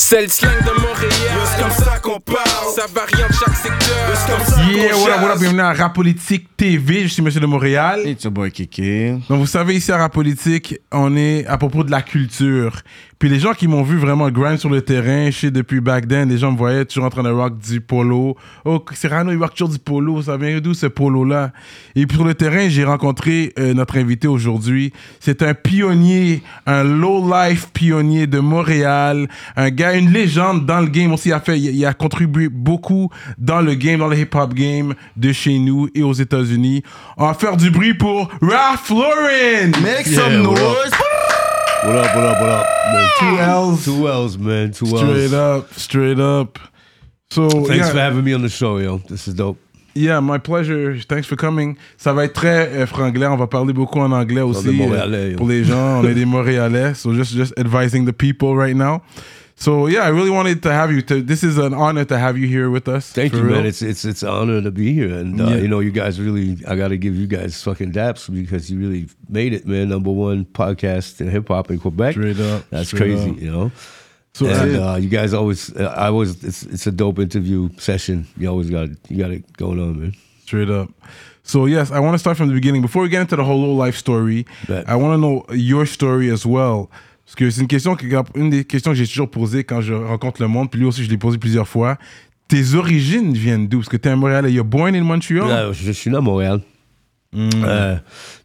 C'est le slang de Montréal. C'est comme ça qu'on parle. Ça varie en chaque secteur. C'est comme ça Yeah, qu'on up, jase. bienvenue à Rap Politique TV, je suis Monsieur de Montréal. It's your boy Kiki. Donc vous savez, ici à Rap Politique, on est à propos de la culture. Puis les gens qui m'ont vu vraiment grind sur le terrain, je sais depuis back then, les gens me voyaient toujours en train de rock du polo. Oh, Cyrano, il rock toujours du polo, ça vient d'où ce polo-là? Et puis sur le terrain, j'ai rencontré euh, notre invité aujourd'hui. C'est un pionnier, un low-life pionnier de Montréal, un gars, une légende dans le game aussi. Il a, fait, il, a contribué beaucoup dans le game, dans le hip-hop game de chez nous et aux États-Unis. On va faire du bruit pour Ralph Lauren! Make Yeah, some noise. What up, what up, what up, man? Two L's. Two L's, man. Two Straight L's. up, straight up. So Thanks yeah, for having me on the show, yo. This is dope. yeah, my pleasure. Thanks for coming. Ça va être très euh, franglais. On va parler beaucoup en anglais aussi. euh, pour les gens, on est des Montréalais. So just just advising the people right now. So yeah, I really wanted to have you. To, this is an honor to have you here with us. Thank you, real. man. It's it's it's an honor to be here, and uh, Yeah. you know, you guys really. I got to give you guys fucking daps because you really made it, man. Number one podcast in hip hop in Quebec. Straight up, That's straight crazy, up. you know. So and uh, you guys always, uh, I always, it's it's a dope interview session. You always got it, you got it going on, man. Straight up. So yes, I want to start from the beginning. Before we get into the whole life story, Bet. I want to know your story as well. Parce que c'est une question que, une des questions que j'ai toujours posées quand je rencontre le monde, puis lui aussi je l'ai posé plusieurs fois. Tes origines viennent d'où? Parce que t'es un Montréalais. You're born in Montreal? Là, je suis né à Montréal. Euh,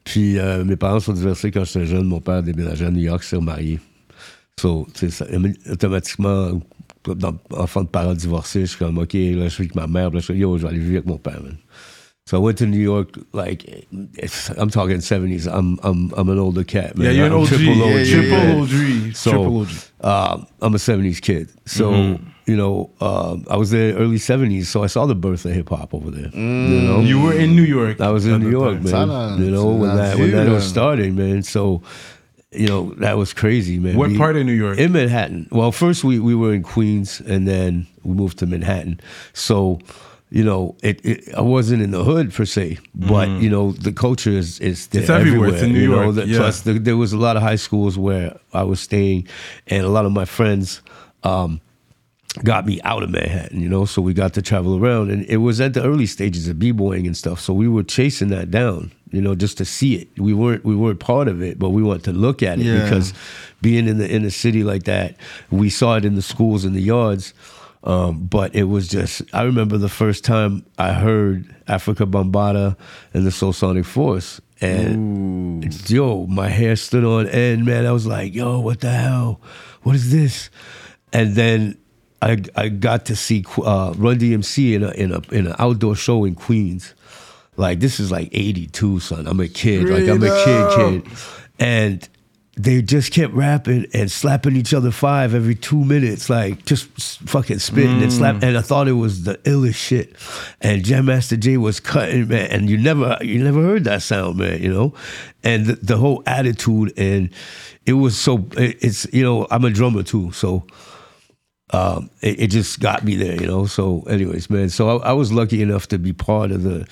puis euh, mes parents sont divorcés quand j'étais jeune. Mon père déménageait à New York, s'est marié. So, ça, automatiquement, dans, enfant de parents divorcés, je suis comme, OK, là, je suis avec ma mère. Là, je suis yo, je vais aller vivre avec mon père, man. So I went to New York, like, it's, I'm talking 70s. I'm, I'm, I'm an older cat, man. Yeah, you're an I'm OG. triple Yeah, OG. yeah, triple man. OG. So, triple OG. uh, I'm a 70s kid. So, Mm-hmm. you know, uh, I was there early 70s, so I saw the birth of hip hop over there. You know? You were in New York. I was in New York, time. man. Sana, you know, when Sana that when that was starting, man. So, you know, that was crazy, man. What We- part of New York? In Manhattan. Well, first we, we were in Queens, and then we moved to Manhattan. So, you know, it, it I wasn't in the hood per se, but you know, the culture is is there Mm. It's everywhere. everywhere. It's in New you know, York, yeah. Plus, the, there was a lot of high schools where I was staying, and a lot of my friends. Um, got me out of Manhattan, you know, so we got to travel around. And it was at the early stages of b-boying and stuff. So we were chasing that down, you know, just to see it. We weren't we weren't part of it, but we wanted to look at it Yeah. because being in the in a city like that, we saw it in the schools and the yards. Um, but it was just I remember the first time I heard Afrika Bambaataa and the Soulsonic Force. And yo, my hair stood on end, man. I was like, yo, what the hell? What is this? And then I I got to see uh, Run DMC in a in a in an outdoor show in Queens. Like this is like '82, son. I'm a kid. like I'm a kid, kid, and they just kept rapping and slapping each other five every two minutes, like just fucking spitting and slap. And I thought it was the illest shit. And Jam Master Jay was cutting, man, and you never you never heard that sound, man. You know, and the, the whole attitude and it was so. It, it's you know I'm a drummer too, so um, it, it just got me there, you know. So, anyways, man, so I, I was lucky enough to be part of the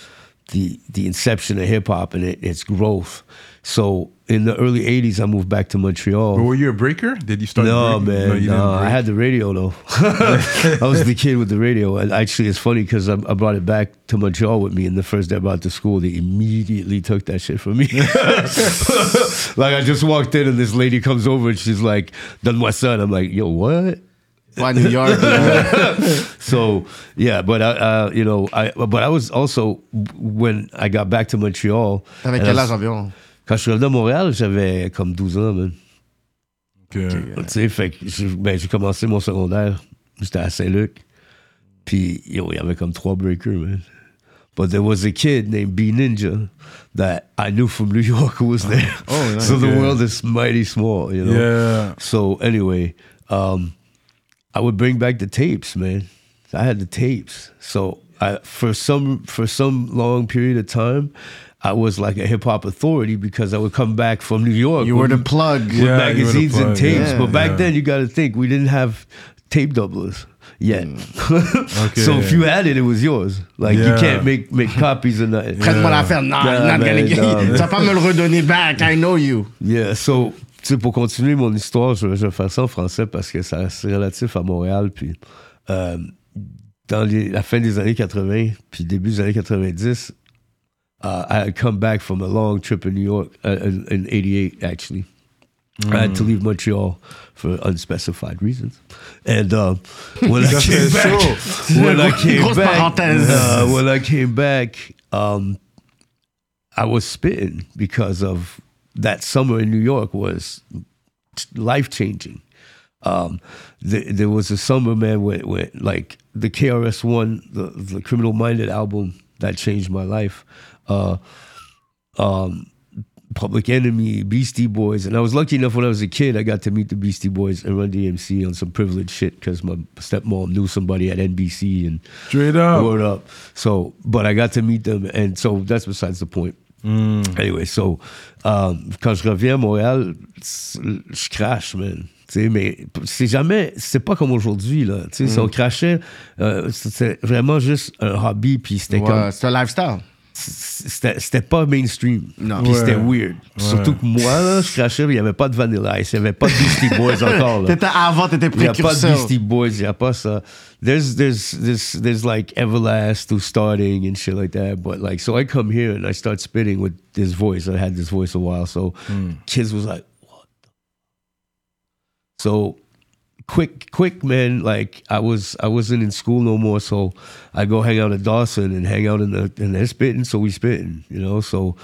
the the inception of hip hop and it, its growth. So, in the early '80s, I moved back to Montreal. But were you a breaker? Did you start? No, breaking? man. you No, I had the radio though. I was the kid with the radio, and actually, it's funny because I, I brought it back to Montreal with me. And the first day I brought it to school, they immediately took that shit from me. like I just walked in, and this lady comes over, and she's like, "Donne-moi ça." And I'm like, "Yo, what?" Why New York? so yeah, but I, uh, you know, I but I was also when I got back to Montreal. T'avais and quel âge environ? Quand je suis revenu à Montréal, j'avais comme 12 ans, man. Okay. Tu sais, fait que j'ai ben, commencé mon secondaire, j'étais à Saint-Luc. Puis, yo, il y avait comme trois breakers, man. But there was a kid named B Ninja that I knew from New York who was there. Oh, nice. so the world is mighty small, you know? Yeah. So anyway, um, I would bring back the tapes, man. I had the tapes. So I, for some for some long period of time, I was like a hip hop authority because I would come back from New York. You were the plug. with Yeah, you were the magazines and tapes. yeah. but back Yeah. then, you got to think we didn't have tape doublers yet. Mm. Okay. so if you had it, it was yours. Like you can't make make copies or nothing. Prête-moi l'affaire. Non, Nah, not gonna man, get nah, Tu vas pas me le redonner back. I know you. Yeah, so tu sais, pour continuer mon histoire, je, je vais faire ça en français parce que ça- c'est relatif à Montréal. Puis, euh, dans les- la fin des années 80, puis début des années 90, uh, I had come back from a long trip in New York uh, in, in 88, actually. I had to leave Montreal for unspecified reasons. And uh, when I came back, when I came back, uh, when I came back, um, I was spitting because of that summer in New York was life changing. Um, th- there was a summer, man, where, where like the KRS One, the, the Criminal Minded album that changed my life. Uh, um, Public Enemy, Beastie Boys, and I was lucky enough when I was a kid, I got to meet the Beastie Boys and Run DMC on some privileged shit because my stepmom knew somebody at NBC and Straight up. Word up. So, but I got to meet them, and so that's besides the point. Anyway, so um, quand je reviens à Montréal, je crache, man. Tu sais, mais c'est jamais, c'est pas comme aujourd'hui là. Tu sais, si on crachait, euh, c'était vraiment juste un hobby, puis c'était comme Ouais, c'est un lifestyle. C'était c'était pas mainstream. Non. Puis Ouais. c'était weird. Surtout que moi, là, je crachais, mais il n'y avait pas de Vanilla Ice, il n'y avait pas de Beastie Boys encore. Là. T'étais avant, t'étais Il n'y a pas de précurseur. Beastie Boys, il n'y a pas ça. There's, there's, there's, there's like Everlast who's starting and shit like that. But like, so I come here and I start spitting with this voice. I had this voice a while. So hmm. kids was like, what the? So quick, quick, man. Like I was, I wasn't in school no more. So I go hang out at Dawson and hang out in the, and they're spitting. So we spitting, you know? So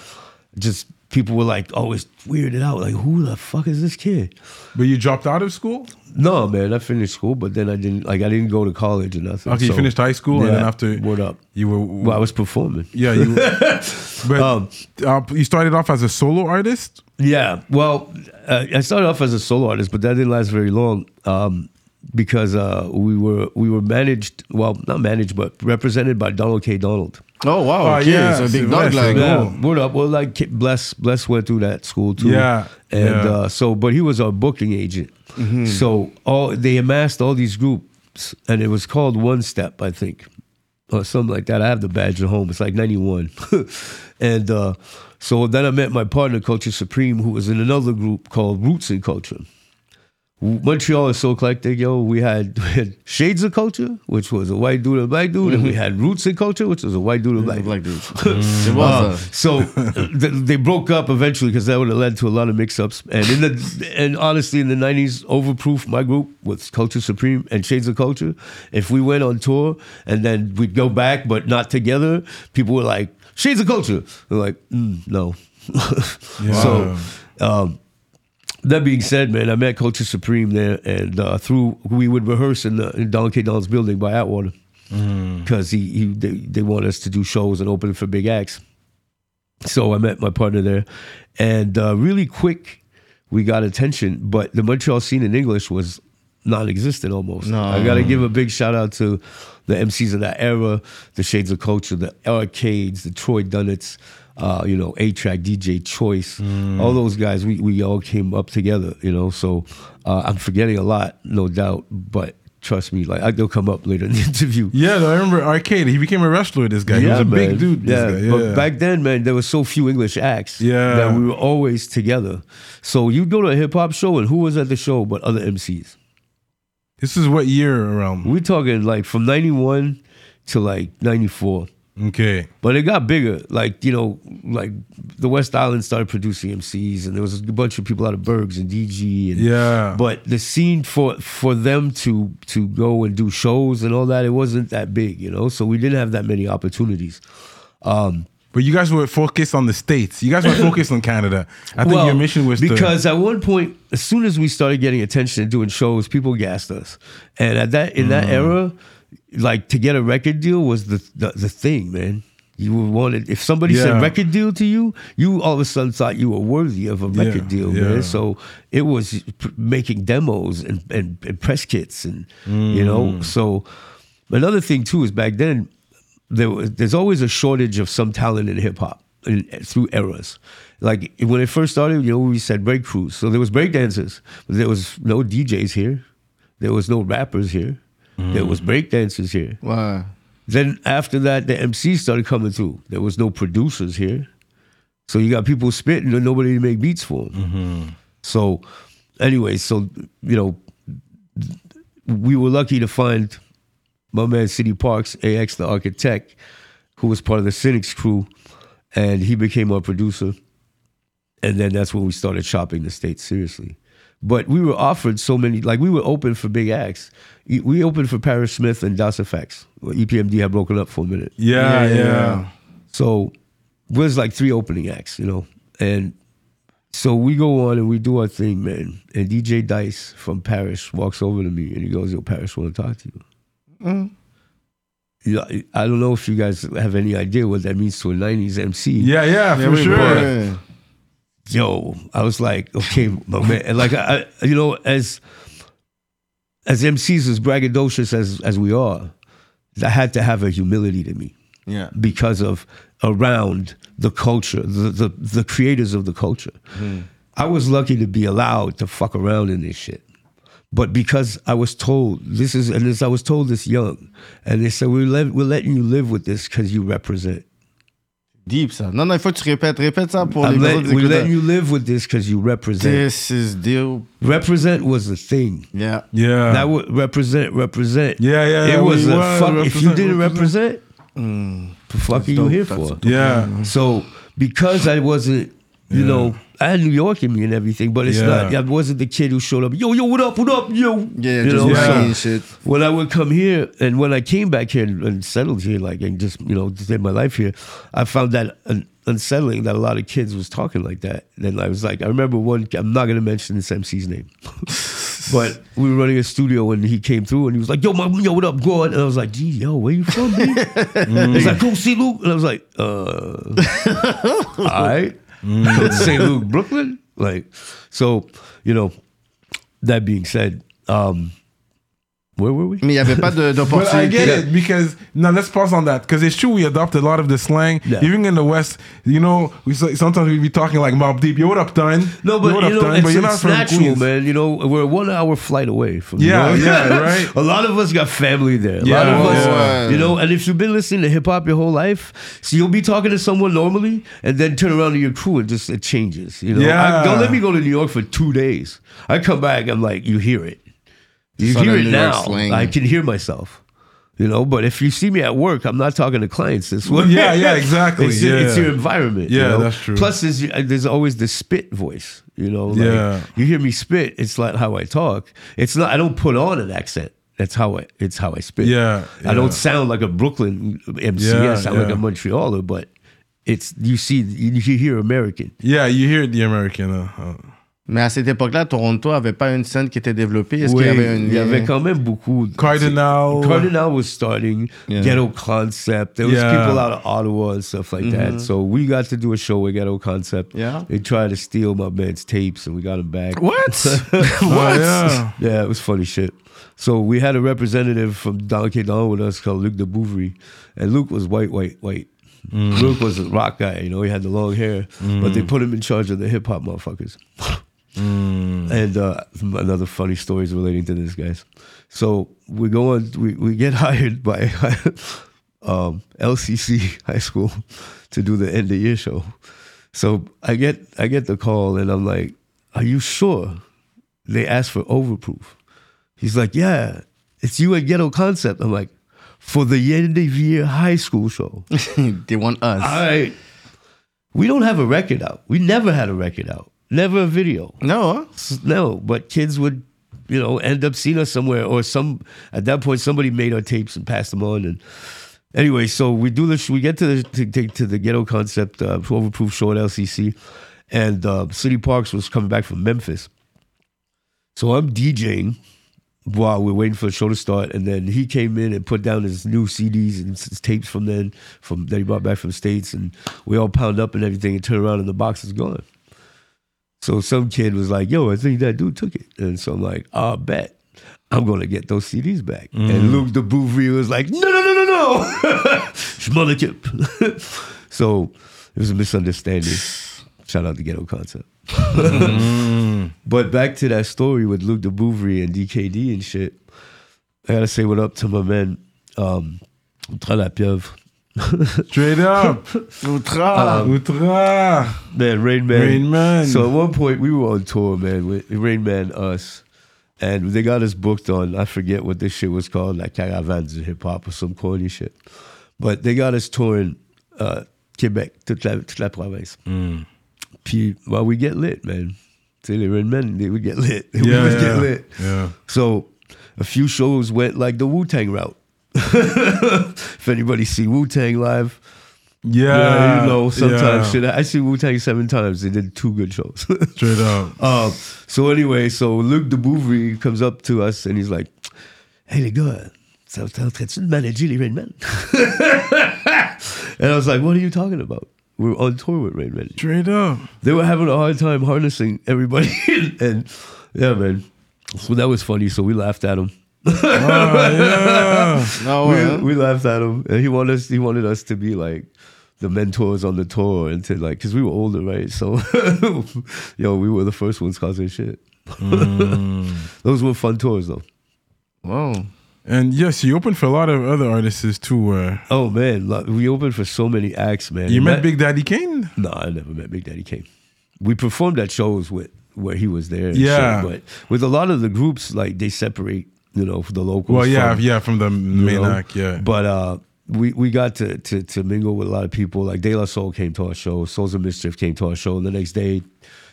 just people were like always weirded out. Like, who the fuck is this kid? But you dropped out of school? No, man, I finished school, but then I didn't like I didn't go to college or nothing. Okay, you finished high school and then after what up? you were Well, I was performing. yeah, you but Um, uh, you started off as a solo artist? Yeah, well, uh, I started off as a solo artist, but that didn't last very long um, because uh, we were we were managed, well, not managed, but represented by Donald K. Donald. Oh, wow, Oh, ok. yeah, c'est un big vrai, dog, c'est là. vrai. Yeah, Cool. what up? Well, like K- Bless, Bless went through that school too. Yeah, and yeah. Uh, so, but he was our booking agent. So all they amassed all these groups, and it was called One Step, I think, or something like that. I have the badge at home. It's like ninety one, and uh, so then I met my partner, Culture Supreme, who was in another group called Roots and Culture. Montreal is so eclectic, yo. We had, we had Shades of Culture, which was a white dude and a black dude, and we had Roots and Culture, which was a white dude and a black, Black dude. dude. C'est Uh, so th- they broke up eventually because that would have led to a lot of mix-ups. And in the and honestly, in the '90s, Overproof, my group with Culture Supreme and Shades of Culture, if we went on tour and then we'd go back but not together, people were like Shades of Culture. They're like, mm, no. So. Um, that being said, man, I met Culture Supreme there, and uh, through we would rehearse in, the, in Don K. Don's building by Atwater because he, he they, they want us to do shows and open for big acts. So I met my partner there, and uh, really quick, we got attention. But the Montreal scene in English was non-existent almost. No. I got to give a big shout out to the MCs of that era, the Shades of Culture, the Arcades, the Troy Dunnets, uh, you know, A-Trak, DJ Choice, all those guys. We we all came up together, you know. So uh, I'm forgetting a lot, no doubt, but. Trust me, like they'll come up later in the interview. Yeah, no, I remember Arcade. He became a wrestler. This guy. he was a big dude. Yeah, guy. but back then, man, there were so few English acts. Yeah. that we were always together. So you go to a hip hop show, and who was at the show but other MCs? this is what year around? We're talking like from '91 to like '94. Okay. But it got bigger. Like, you know, like the West Island started producing MCs and there was a bunch of people out of Bergs and DG and Yeah. but the scene for for them to to go and do shows and all that, it wasn't that big, you know? So we didn't have that many opportunities. Um But you guys were focused on the states. You guys were focused on Canada. I think your mission was to because at one point, as soon as we started getting attention and doing shows, people gassed us, and at that in Mm. that era, like to get a record deal was the the, the thing, man. You wanted if somebody Yeah. said record deal to you, you all of a sudden thought you were worthy of a record Yeah, deal, yeah. man. So it was making demos and, and, and press kits, and you Mm. know. So another thing too is back then there was, there's always a shortage of some talent in hip hop through eras. Like when it first started, you know, we said break crews. So there was break dancers, but there was no DJs here. There was no rappers here. There was mm. break dancers here. Wow. Then after that, the MCs started coming through. There was no producers here. So you got people spitting and nobody to make beats for them. Mm-hmm. So, anyway, so you know, we were lucky to find my man City Parks, AX, the architect, who was part of the Cynics crew, and he became our producer. And then that's when we started shopping the state seriously. But we were offered so many, like we were open for big acts. We opened for Parrish Smith and Das EFX. EPMD had broken up for a minute. Yeah, Yeah, yeah. yeah. So there's like three opening acts, you know. And so we go on and we do our thing, man. And DJ Dice from Parrish walks over to me and he goes, Yo, Parrish want to talk to you. Mm-hmm. Yeah, I don't know if you guys have any idea what that means to a 90s MC. Yeah, yeah, for we sure. were. yo, I was like, okay, my man, and like I, I- you know, as as MCs as braggadocious as as we are, I had to have a humility to me Yeah. because of around the culture, the the, the creators of the culture. Hmm. I was lucky to be allowed to fuck around in this shit. But because I was told this is, and as I was told this young, and they said we're, let, we're letting you live with this because you represent. Deep, ça. Non, non, il faut que tu répètes. Répète ça pour I'm les let- autres letting écouteurs. you live with this because you represent. This is deal. Represent was the thing. Yeah. Yeah. That would represent, represent. Yeah, yeah, yeah, It was we a fuck. If you didn't represent. represent, the fuck are you dope. here for? dope. yeah. So because I wasn't, you know, I had New York in me and everything, but it's Yeah. not. I wasn't the kid who showed up. Yo, yo, what up, what up, yo. Yeah, you just know. rapping so shit. when I would come here, and when I came back here and, and settled here, like and just you know just did my life here, I found that un- unsettling that a lot of kids was talking like that. And I was like, I remember one. I'm not gonna mention this MC's name, but we were running a studio and he came through and he was like, Yo, my, yo, what up, God? And I was like, Gee, yo, where you from, man? He's like, Go see Luke, and I was like, Uh, all right, to St. Luke, Brooklyn, like, so you know. That being said, um, where were we? Mais il n'y avait pas de- But I get d'opportunité. it because now let's pause on that because it's true we adopt a lot of the slang Yeah. even in the West. You know, we sometimes we be talking like Mobb Deep. Yo, what up, done? No, but Yo, what you up, know, done? it's, But you're not it's from natural, Queens. man. You know, we're one hour flight away from Yeah, New York. yeah, right. a lot of us got family there. A Yeah, lot of us, yeah. you know, and if you've been listening to hip hop your whole life, so you'll be talking to someone normally, and then turn around to your crew and just it changes. You know, Yeah. I, don't let me go to New York for two days. I come back, I'm like, you hear it, you hear it New now. I can hear myself. You know, but if you see me at work, I'm not talking to clients. This way. Yeah, yeah, exactly, it's, your- it's your environment. you Yeah, know? that's true. Plus, there's, there's always the spit voice. You know, like, Yeah. you hear me spit. It's like how I talk. It's not. I don't put on an accent. That's how I. It's how I spit. Yeah, I don't sound like a Brooklyn MC. Yeah, I sound like a Montrealer, but it's you see you, you hear American. Yeah, you hear the American. Uh, uh, Mais à cette époque-là, Toronto avait pas une scène qui était développée. Est-ce Oui, qu'il y avait une. il y avait quand même beaucoup. Cardinal. Cardinal was starting Yeah. Ghetto Concept. There was Yeah. people out of Ottawa and stuff like that. So we got to do a show with Ghetto Concept. Yeah. They tried to steal my man's tapes and we got him back. what? Oh, yeah. Yeah, it was funny shit. So we had a representative from Donkey Don with us called Luke de Bouvry. And Luke was white, white, white. Luke was a rock guy, you know, he had the long hair. But they put him in charge of the hip hop motherfuckers. And uh, another funny story is relating to this, guys. So we go on, we, we get hired by um, LCC High School to do the end of year show. So I get I get the call and I'm like, "Are you sure?" They asked for overproof. He's like, "Yeah, it's you and Ghetto Concept." I'm like, "For the end of year high school show." They want us. All right, we don't have a record out. We never had a record out. Never a video. No? No, but kids would, you know, end up seeing us somewhere, or some at that point somebody made our tapes and passed them on. And anyway, so we do this. We get to the to, to, to the ghetto concept uh, overproof show at LCC, and uh, City Parks was coming back from Memphis. So I'm DJing while we're waiting for the show to start, and then he came in and put down his new CDs and his tapes from then, from that he brought back from the states, and we all pound up and everything, and turn around and the box is gone. So some kid was like, "Yo, I think that dude took it," and so I'm like, "I bet I'm gonna get those CDs back." And Luke de Bouvry was like, "No, no, no, no, no, Schmollikip." so it was a misunderstanding. Shout out to Ghetto Concept. But back to that story with Luke de Bouvry and DKD and shit. I gotta say what up to my man, um, Tra La Pieuvre, Straight up. Outra. Outra. Man, Rain Man. Rain Man. So at one point we were on tour, man, with Rain Man, us, and they got us booked on. I forget what this shit was called, like Caravans of Hip Hop or some corny shit. But they got us touring uh, Quebec, toute la, toute la province. Puis, well, we get lit, man. See, the Rain Man, they would get lit. we Yeah, would yeah. get lit. Yeah. So a few shows went like the Wu Tang route. if anybody see Wu Tang live, Yeah. yeah, you know, sometimes yeah. shit. I see Wu Tang seven times. They did two good shows. Straight up. um, so anyway, so Luc de Bouvry comes up to us and he's like, "Hey les gars, ça en train de manager les Rain Man?" and I was like, "What are you talking about?" We're on tour with Rain Man. Straight up. They were having a hard time harnessing everybody, and yeah, man. So that was funny. So we laughed at him. Oh, yeah. Ah we, we laughed at him, and he wanted us. He wanted us to be like the mentors on the tour, and to like, because we were older, right? So, yo, we were the first ones causing shit. Those were fun tours, though. Wow. And yes, you opened for a lot of other artists too. Uh, Oh man, we opened for so many acts, man. you And met that- Big Daddy Kane? No, I never met Big Daddy Kane. We performed at shows with where he was there. Yeah. shit, but with a lot of the groups, like they separate, you know, for the locals. Well, yeah, from- yeah, from the you main act, yeah. But uh, we we got to, to to mingle with a lot of people. Like De La Soul came to our show, Souls of Mischief came to our show. And the next day,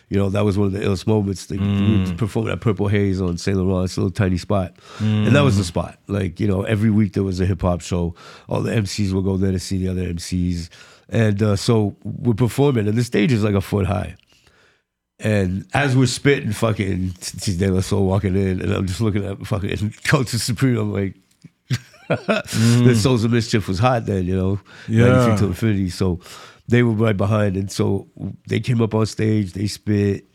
you know, that was one of the illest moments. They, We performed at Purple Haze on Saint Laurent, it's a little tiny spot, and that was the spot. Like you know, every week there was a hip hop show. All the MCs would go there to see the other MCs, and uh, so we're performing, and the stage is like a foot high. And as we're spitting, fucking De La Soul walking in, and I'm just looking at fucking Culture Supreme. I'm like, the Souls of Mischief was hot then, you know, Yeah. 93 to Infinity. So they were right behind, and so they came up on stage, they spit.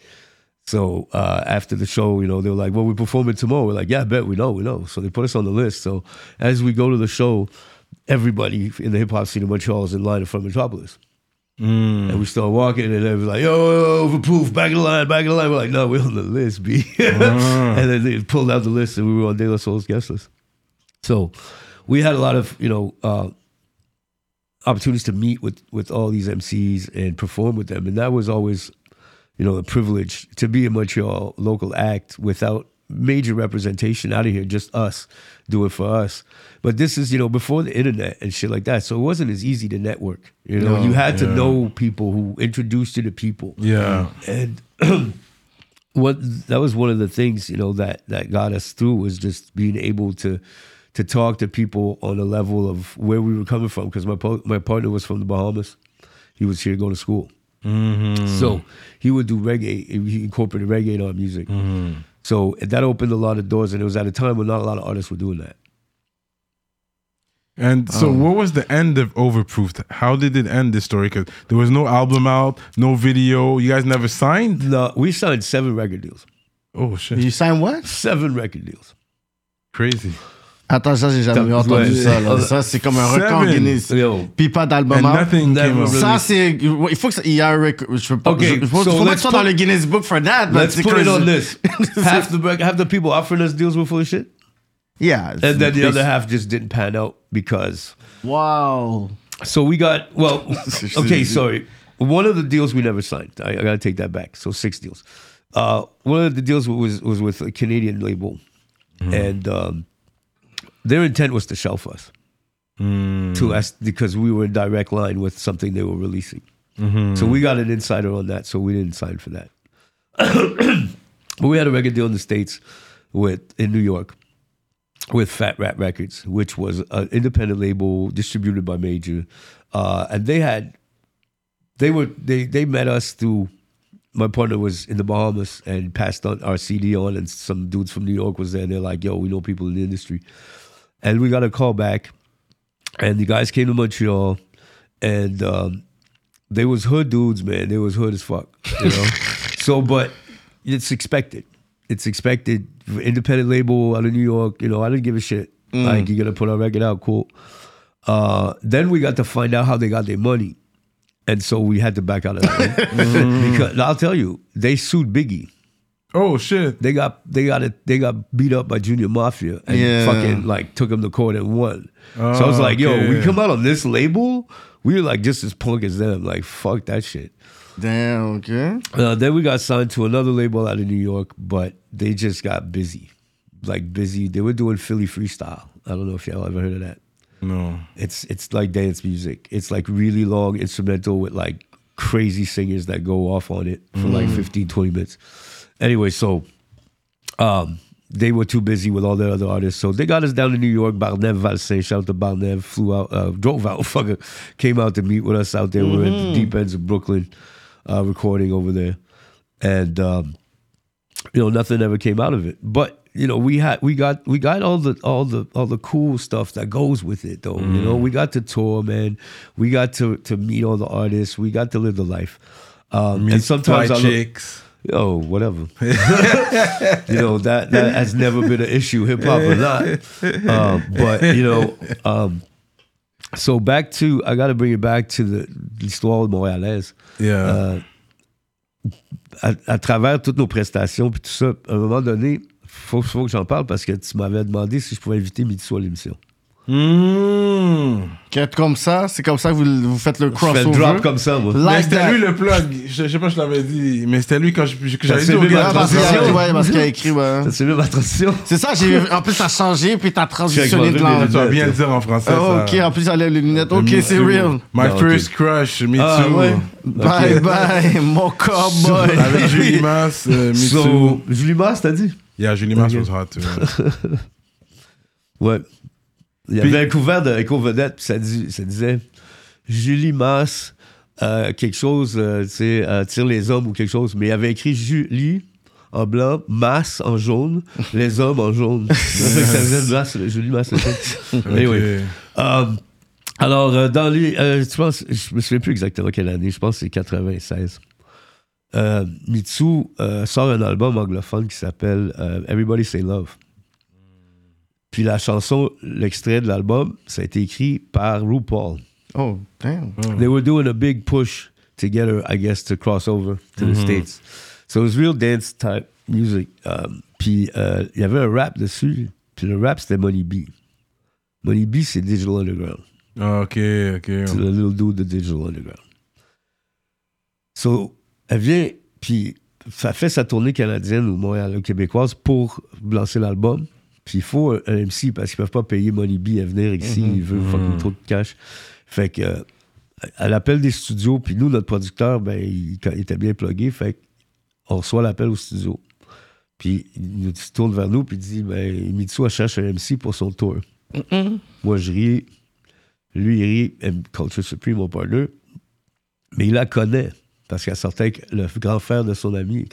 So uh, after the show, you know, they were like, "Well, we're performing tomorrow." We're like, "Yeah, I bet we know, we know." So they put us on the list. So as we go to the show, everybody in the hip hop scene in Montreal is in line in front of Metropolis. And we start walking, and they was like, "Yo, overproof, back of the line, back of the line." We're like, "No, we're on the list, B." and then they pulled out the list, and we were on De La Soul's guest list. So we had a lot of, you know, uh, opportunities to meet with with all these MCs and perform with them, and that was always, you know, a privilege to be a Montreal local act without major representation out of here, just us do it for us. But this is, you know, before the internet and shit like that, so it wasn't as easy to network. You know, No, you had to know people who introduced you to people. Yeah. and what that was one of the things you know that that got us through was just being able to to talk to people on a level of where we were coming from because my po- my partner was from the Bahamas. He was here going to school. Mm-hmm. So he would do reggae he incorporated reggae in our music mm-hmm. So that opened a lot of doors and it was at a time when not a lot of artists were doing that And so, um, what was the end of Overproofed? How did it end this story? Because there was no album out, no video. You guys never signed? no, we signed seven record deals Oh, shit. You signed what? seven record deals Crazy. Attends, ça, j'ai jamais Ouais. entendu ça. là. Ça, c'est comme un record seven. Guinness. Yo. Puis pas d'album And nothing came out. really- Ça, c'est. Il faut que ça- il y a un record. Je veux pas. Okay, je- faut, so faut pas que let's dans put- le Guinness Book for that. let's c'est put it on this half the half the people offering us deals were full of shit Yeah. and then the other half just didn't pan out because Wow. so we got well okay sorry one of the deals we never signed i, I gotta take that back so six deals uh, one of the deals was was with a canadian label and um, their intent was to shelf us. To us because we were in direct line with something they were releasing. So we got an insider on that so we didn't sign for that. But we had a record deal in the states with in new york with Fat Rat Records, which was an independent label distributed by Major, uh, and they had they were they they met us through. My partner was in the Bahamas and passed on our CD on, and some dudes from New York was there. and They're like, "Yo, we know people in the industry," and we got a call back, and the guys came to Montreal, and um, they was hood dudes, man. They was hood as fuck, you know. so, but it's expected. It's expected. Independent label out of New York. You know, I didn't give a shit. Like you're gonna put our record out, cool. Uh, then we got to find out how they got their money, and so we had to back out of that. because I'll tell you, they sued Biggie Oh shit. They got they got it they got beat up by Junior Mafia and Yeah. fucking like took them to court and won. so I was Oh, like, yo, we come out on this label, we were like just as punk as them. Like fuck that shit. Damn, okay. Uh, then we got signed to another label out of New York, but they just got busy, like busy. They were doing Philly freestyle. I don't know if y'all ever heard of that. No. It's it's like dance music. It's like really long instrumental with like crazy singers that go off on it for like 15, 20 minutes. Anyway, so um they were too busy with all the other artists. So they got us down to New York. Barnev Valsain, shout out to Barnev, flew out, uh, drove out, fucker, came out to meet with us out there. We were at the deep ends of Brooklyn, uh, recording over there. And um, you know, nothing ever came out of it. But you know, we had we got we got all the all the all the cool stuff that goes with it though. You know, we got to tour, man. We got to to meet all the artists. We got to live the life. Um, and sometimes I look, chicks. Yo, whatever. you know that that has never been an issue, hip hop or not. Um, but you know, um, so back to I got to bring it back to the l'histoire montréalaise. Yeah. Euh, à, à travers toutes nos prestations puis tout ça, à un moment donné, faut, faut que j'en parle parce que tu m'avais demandé si je pouvais inviter Mitsu à l'émission. Mmh. Qu'être comme ça, c'est comme ça que vous, vous faites le Je fais le crossover? drop comme ça, moi. Mais Like c'était that. lui le plug. Je, je sais pas, je l'avais dit, mais c'était lui quand je- que j'avais c'est dit au lui, gars. Ah, parce qu'il a, transition. ouais, parce qu'il a écrit, ouais. C'est même ma transition. C'est ça, j'ai vu. En plus, t'as changé, puis t'as transitionné de langue. Tu vas bien le dire en français. Ah, ça. ok, en plus, il enlève les lunettes. Ok, c'est Too. real. My Non, first crush, Me Ah, Too. ouais. Bye bye, mon cowboy. Avec Julie Mas, euh, Me So, Too. Julie Mars, t'as dit? Yeah, Julie Mas Ok. was hot too. Ouais. Il y Puis- avait un couvert de Vedette, puis ça, dit- ça disait Julie Masse, euh, quelque chose, euh, tu sais, euh, tire les hommes ou quelque chose. Mais il avait écrit Julie en blanc, Masse en jaune, les hommes en jaune. ça fait que ça faisait Masse, Julie Masse. Anyway. Ok. Um, alors, euh, dans les. euh, je pense, je me souviens plus exactement quelle année, je pense que c'est 96. Euh, Mitsu euh, sort un album anglophone qui s'appelle euh, Everybody Say Love. Puis la chanson, l'extrait de l'album, ça a été écrit par RuPaul. Oh, damn. They were doing a big push together, I guess, to cross over to the States. So it was real dance type music. Um, puis euh, il y avait un rap dessus. Puis le rap, c'était Money B. Money B, c'est Digital Underground. Ah, Ok, ok. C'est le little dude de Digital Underground. So, elle vient, puis ça fait sa tournée canadienne ou Montréal québécoise pour lancer l'album. Puis il faut un, un MC parce qu'ils peuvent pas payer Money B à venir ici. Il veut fucking trop de cash. Fait que, euh, elle appelle des studios, puis nous, notre producteur, ben, il, il était bien plugué. Fait qu'on reçoit l'appel au studio. Puis il nous se tourne vers nous, puis il dit ben, Mitsu, cherche un MC pour son tour. Moi, je ris. Lui, il rit. M Culture Supreme, mon partner. Mais il la connaît. Parce qu'elle sortait avec le grand frère de son ami.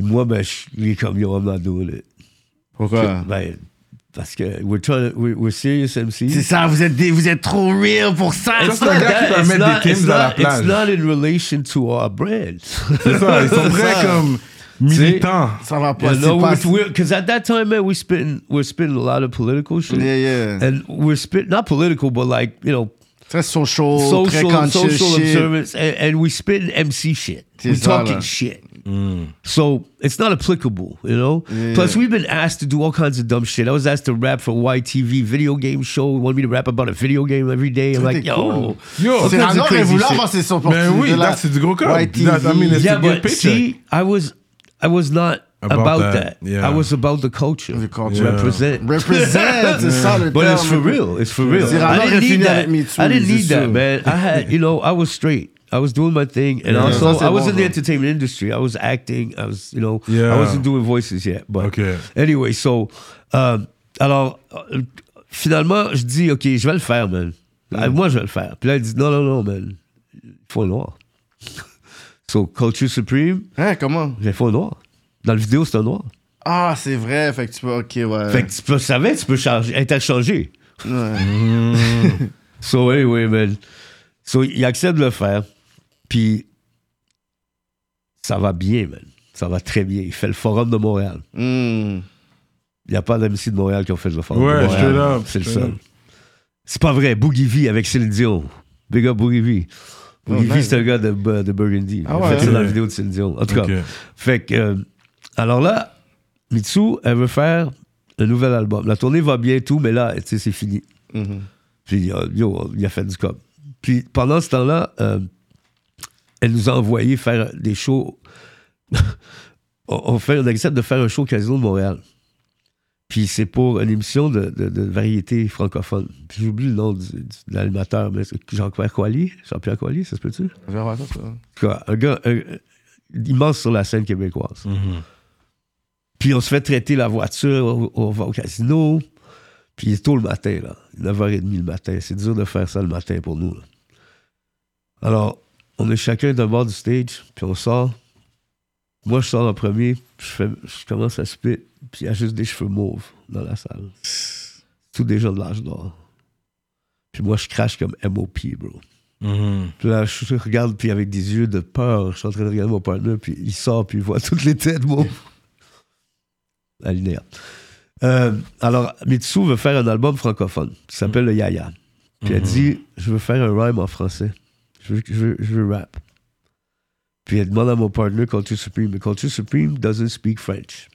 Moi, ben, je il est comme Yo, I'm not doing it. Pourquoi? Ben, parce que we're, trying to- we're, we're serious MC. C'est ça, vous êtes, des- vous êtes trop real pour ça. Ça, It's not gars qui that- peut it's not- it's Kims à not- It's not in relation to our brand. C'est ça, ils sont très ça. comme militants. Ça va pas. You c'est pas- because at that time, man, we spitting, we're spitting a lot of political shit. Yeah, yeah. And we're spitting, not political, but like, you know, Très social, social, conscious social shit. observance, and, and we spitting MC shit. We ça, talking là. Shit. So it's not applicable, you know. Yeah. Plus, we've been asked to do all kinds of dumb shit. I was asked to rap for YTV video game show. Want me to rap about a video game every day? I'm like, yo, cool. Yo, all C'est kinds of Rano crazy voulu shit. avancer son Ben oui, là. là, c'est du gros code. YTV. That- I mean, it's yeah, a good but paycheck. see, I was, I was not About about, that, that. yeah. I was about the culture. The culture. Yeah. Represent. Represent, c'est ça le But it's for real. It's for real. Cyrano I didn't need that. avec Me Too, I didn't need that, man. I had, you know, I was straight. I was doing my thing, and Yeah. also I was in the entertainment industry. I was acting. I was, you know, Yeah. I wasn't doing voices yet. But Okay. anyway, so, um, alors, euh, finalement, je dis, ok, je vais le faire, man. Ah, Moi, je vais le faire. Puis là, il dit, non, non, non, man, il faut noir. so, Culture Supreme, Hein, comment? il faut noir. Dans la vidéo, c'est un noir. Ah, c'est vrai, fait que tu peux, ok, ouais. Fait que tu peux, savais, tu peux changer, interchanger. Ouais. So anyway, man. So il accepte de le faire. Puis ça va bien, man. Ça va très bien. Il fait le forum de Montréal. Hmm. Il n'y a pas d'MC de Montréal qui ont fait le forum Ouais, de Montréal. straight up, C'est le seul. C'est pas vrai. Boogie V avec Céline Dion. Big up Boogie V. Oh, Olivier, nice. c'est un gars de, de Burgundy. Ah ouais, fait ça hein? dans la vidéo de Céline Dion. En tout cas, fait que. euh, alors là, Mitsu, elle veut faire le nouvel album. La tournée va bien et tout, mais là, tu sais, c'est fini. Mhm. Puis, euh, yo, il a fait du cop. Puis, pendant ce temps-là, euh, elle nous a envoyé faire des shows. on, fait, on accepte de faire un show au Casino de Montréal. Puis, c'est pour une émission de, de, de variété francophone. Puis, j'oublie le nom du, du- de l'animateur, mais c'est Jean-Pierre Coilier. Jean-Pierre Coilier, ça se peut-tu? Je vais voir ça, ça. En tout cas, un gars un- un- immense sur la scène québécoise. Mhm. Puis on se fait traiter la voiture, on, on va au casino. Puis il est tôt le matin, là. 9h30 le matin. C'est dur de faire ça le matin pour nous. là. Alors, on est chacun d'un bord du stage, puis on sort. Moi, je sors en premier, je, fais, je commence à spit, puis il y a juste des cheveux mauves dans la salle. Tous des gens de l'âge d'or. Puis moi, je crache comme MOP, bro. Mhm. Puis là, je regarde, puis avec des yeux de peur, je suis en train de regarder mon partner, puis il sort, puis il voit toutes les têtes, moi. Alinéa. Euh, alors, Mitsu veut faire un album francophone qui s'appelle Le Yaya. Puis elle dit Je veux faire un rhyme en français. Je je je rap. Puis elle demande à mon partner, Culture Supreme, mais Culture Supreme doesn't speak French.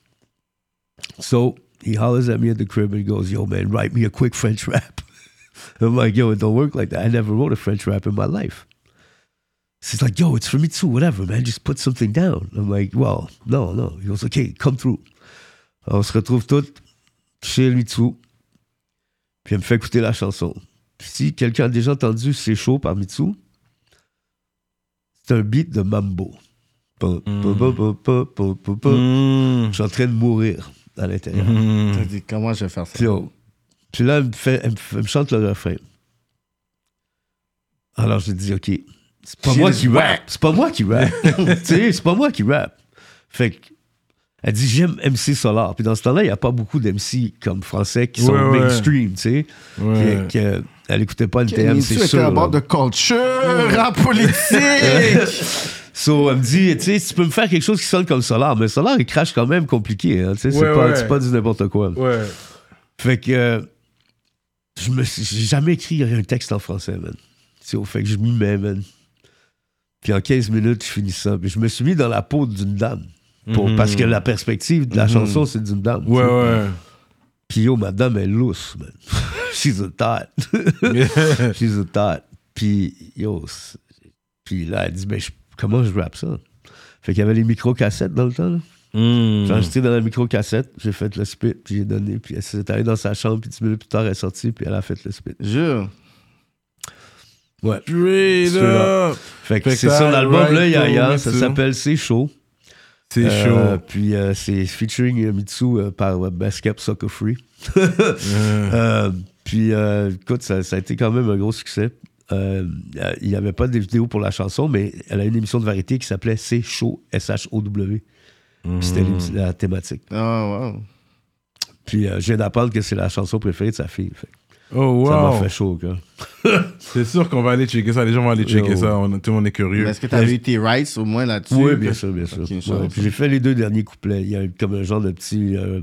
So he hollers at me at the crib and goes, Yo, man, write me a quick French rap. I'm like, Yo, it don't work like that. I never wrote a French rap in my life. She's like, Yo, it's for me too, whatever, man, just put something down. I'm like, Well, no, no. He goes, Okay, come through. On se retrouve tous chez Mitsou. Puis elle me fait écouter la chanson. Si quelqu'un a déjà entendu C'est chaud par Mitsou, c'est un beat de mambo. Je suis en train de mourir à l'intérieur. Dit, comment je vais faire ça? Puis, là, elle me, fait, elle, me, fait- elle me chante le refrain. Alors, j'ai dit, OK, c'est pas moi qui rappe. C'est pas moi qui tu sais, c'est pas moi qui rappe. Fait que, elle dit, j'aime MC Solar. Puis dans ce temps-là, il n'y a pas beaucoup d'MC comme français qui sont Ouais, ouais. mainstream, tu sais. Ouais. Elle écoutait pas NTM, Mitsu c'est était sûr. à bord de culture, rap politique. So, elle me dit, tu sais, tu peux me faire quelque chose qui sonne comme Solar. Mais Solar, il crache quand même compliqué. Hein, tu sais, c'est Ouais, pas, ouais. c'est pas du n'importe quoi. Ouais. Fait que euh, je me j'ai jamais écrit un texte en français, man. Tu sais, fait que je m'y mets, man. Puis en 15 minutes, je finis ça. Puis je me suis mis dans la peau d'une dame. Pour, Mhm. Parce que la perspective de la Mhm. chanson, c'est d'une dame. Ouais, ouais. Puis yo, ma dame est lousse, man. She's a thought. She's a thought. Puis yo, puis là, elle dit, ben, je- comment je rappe ça? Fait qu'il y avait les micro-cassettes dans le temps, là. Mhm. J'ai enregistré dans la micro-cassette, j'ai fait le spit, puis j'ai donné, puis elle s'est allée dans sa chambre, puis 10 minutes plus tard, elle est sortie, puis elle a fait le spit. Jure. Ouais. Straight Celui-là. up. Fait que c'est sur l'album right là, Yaya, ça s'appelle C'est chaud. C'est Euh, chaud. Puis euh, c'est featuring Mitsu euh, par Best Kept Sucker Free. Euh, Euh, puis euh, écoute, ça, ça a été quand même un gros succès. Il n'y avait pas de vidéo pour la chanson, mais elle a une émission de variété qui s'appelait C'est chaud, S-H-O-W. Puis c'était mhm. la thématique. Ah, wow. Puis euh, je viens d'apprendre que c'est la chanson préférée de sa fille. Fait Oh, Ça m'a wow. fait chaud au cœur. C'est sûr qu'on va aller checker ça. Les gens vont aller checker Yo. ça. On- tout le monde est curieux. Mais est-ce que tu avais eu tes rights au moins là-dessus? Oui, bien sûr, bien sûr. Ouais, puis j'ai fait les deux derniers couplets. Il y a comme un genre de petit euh,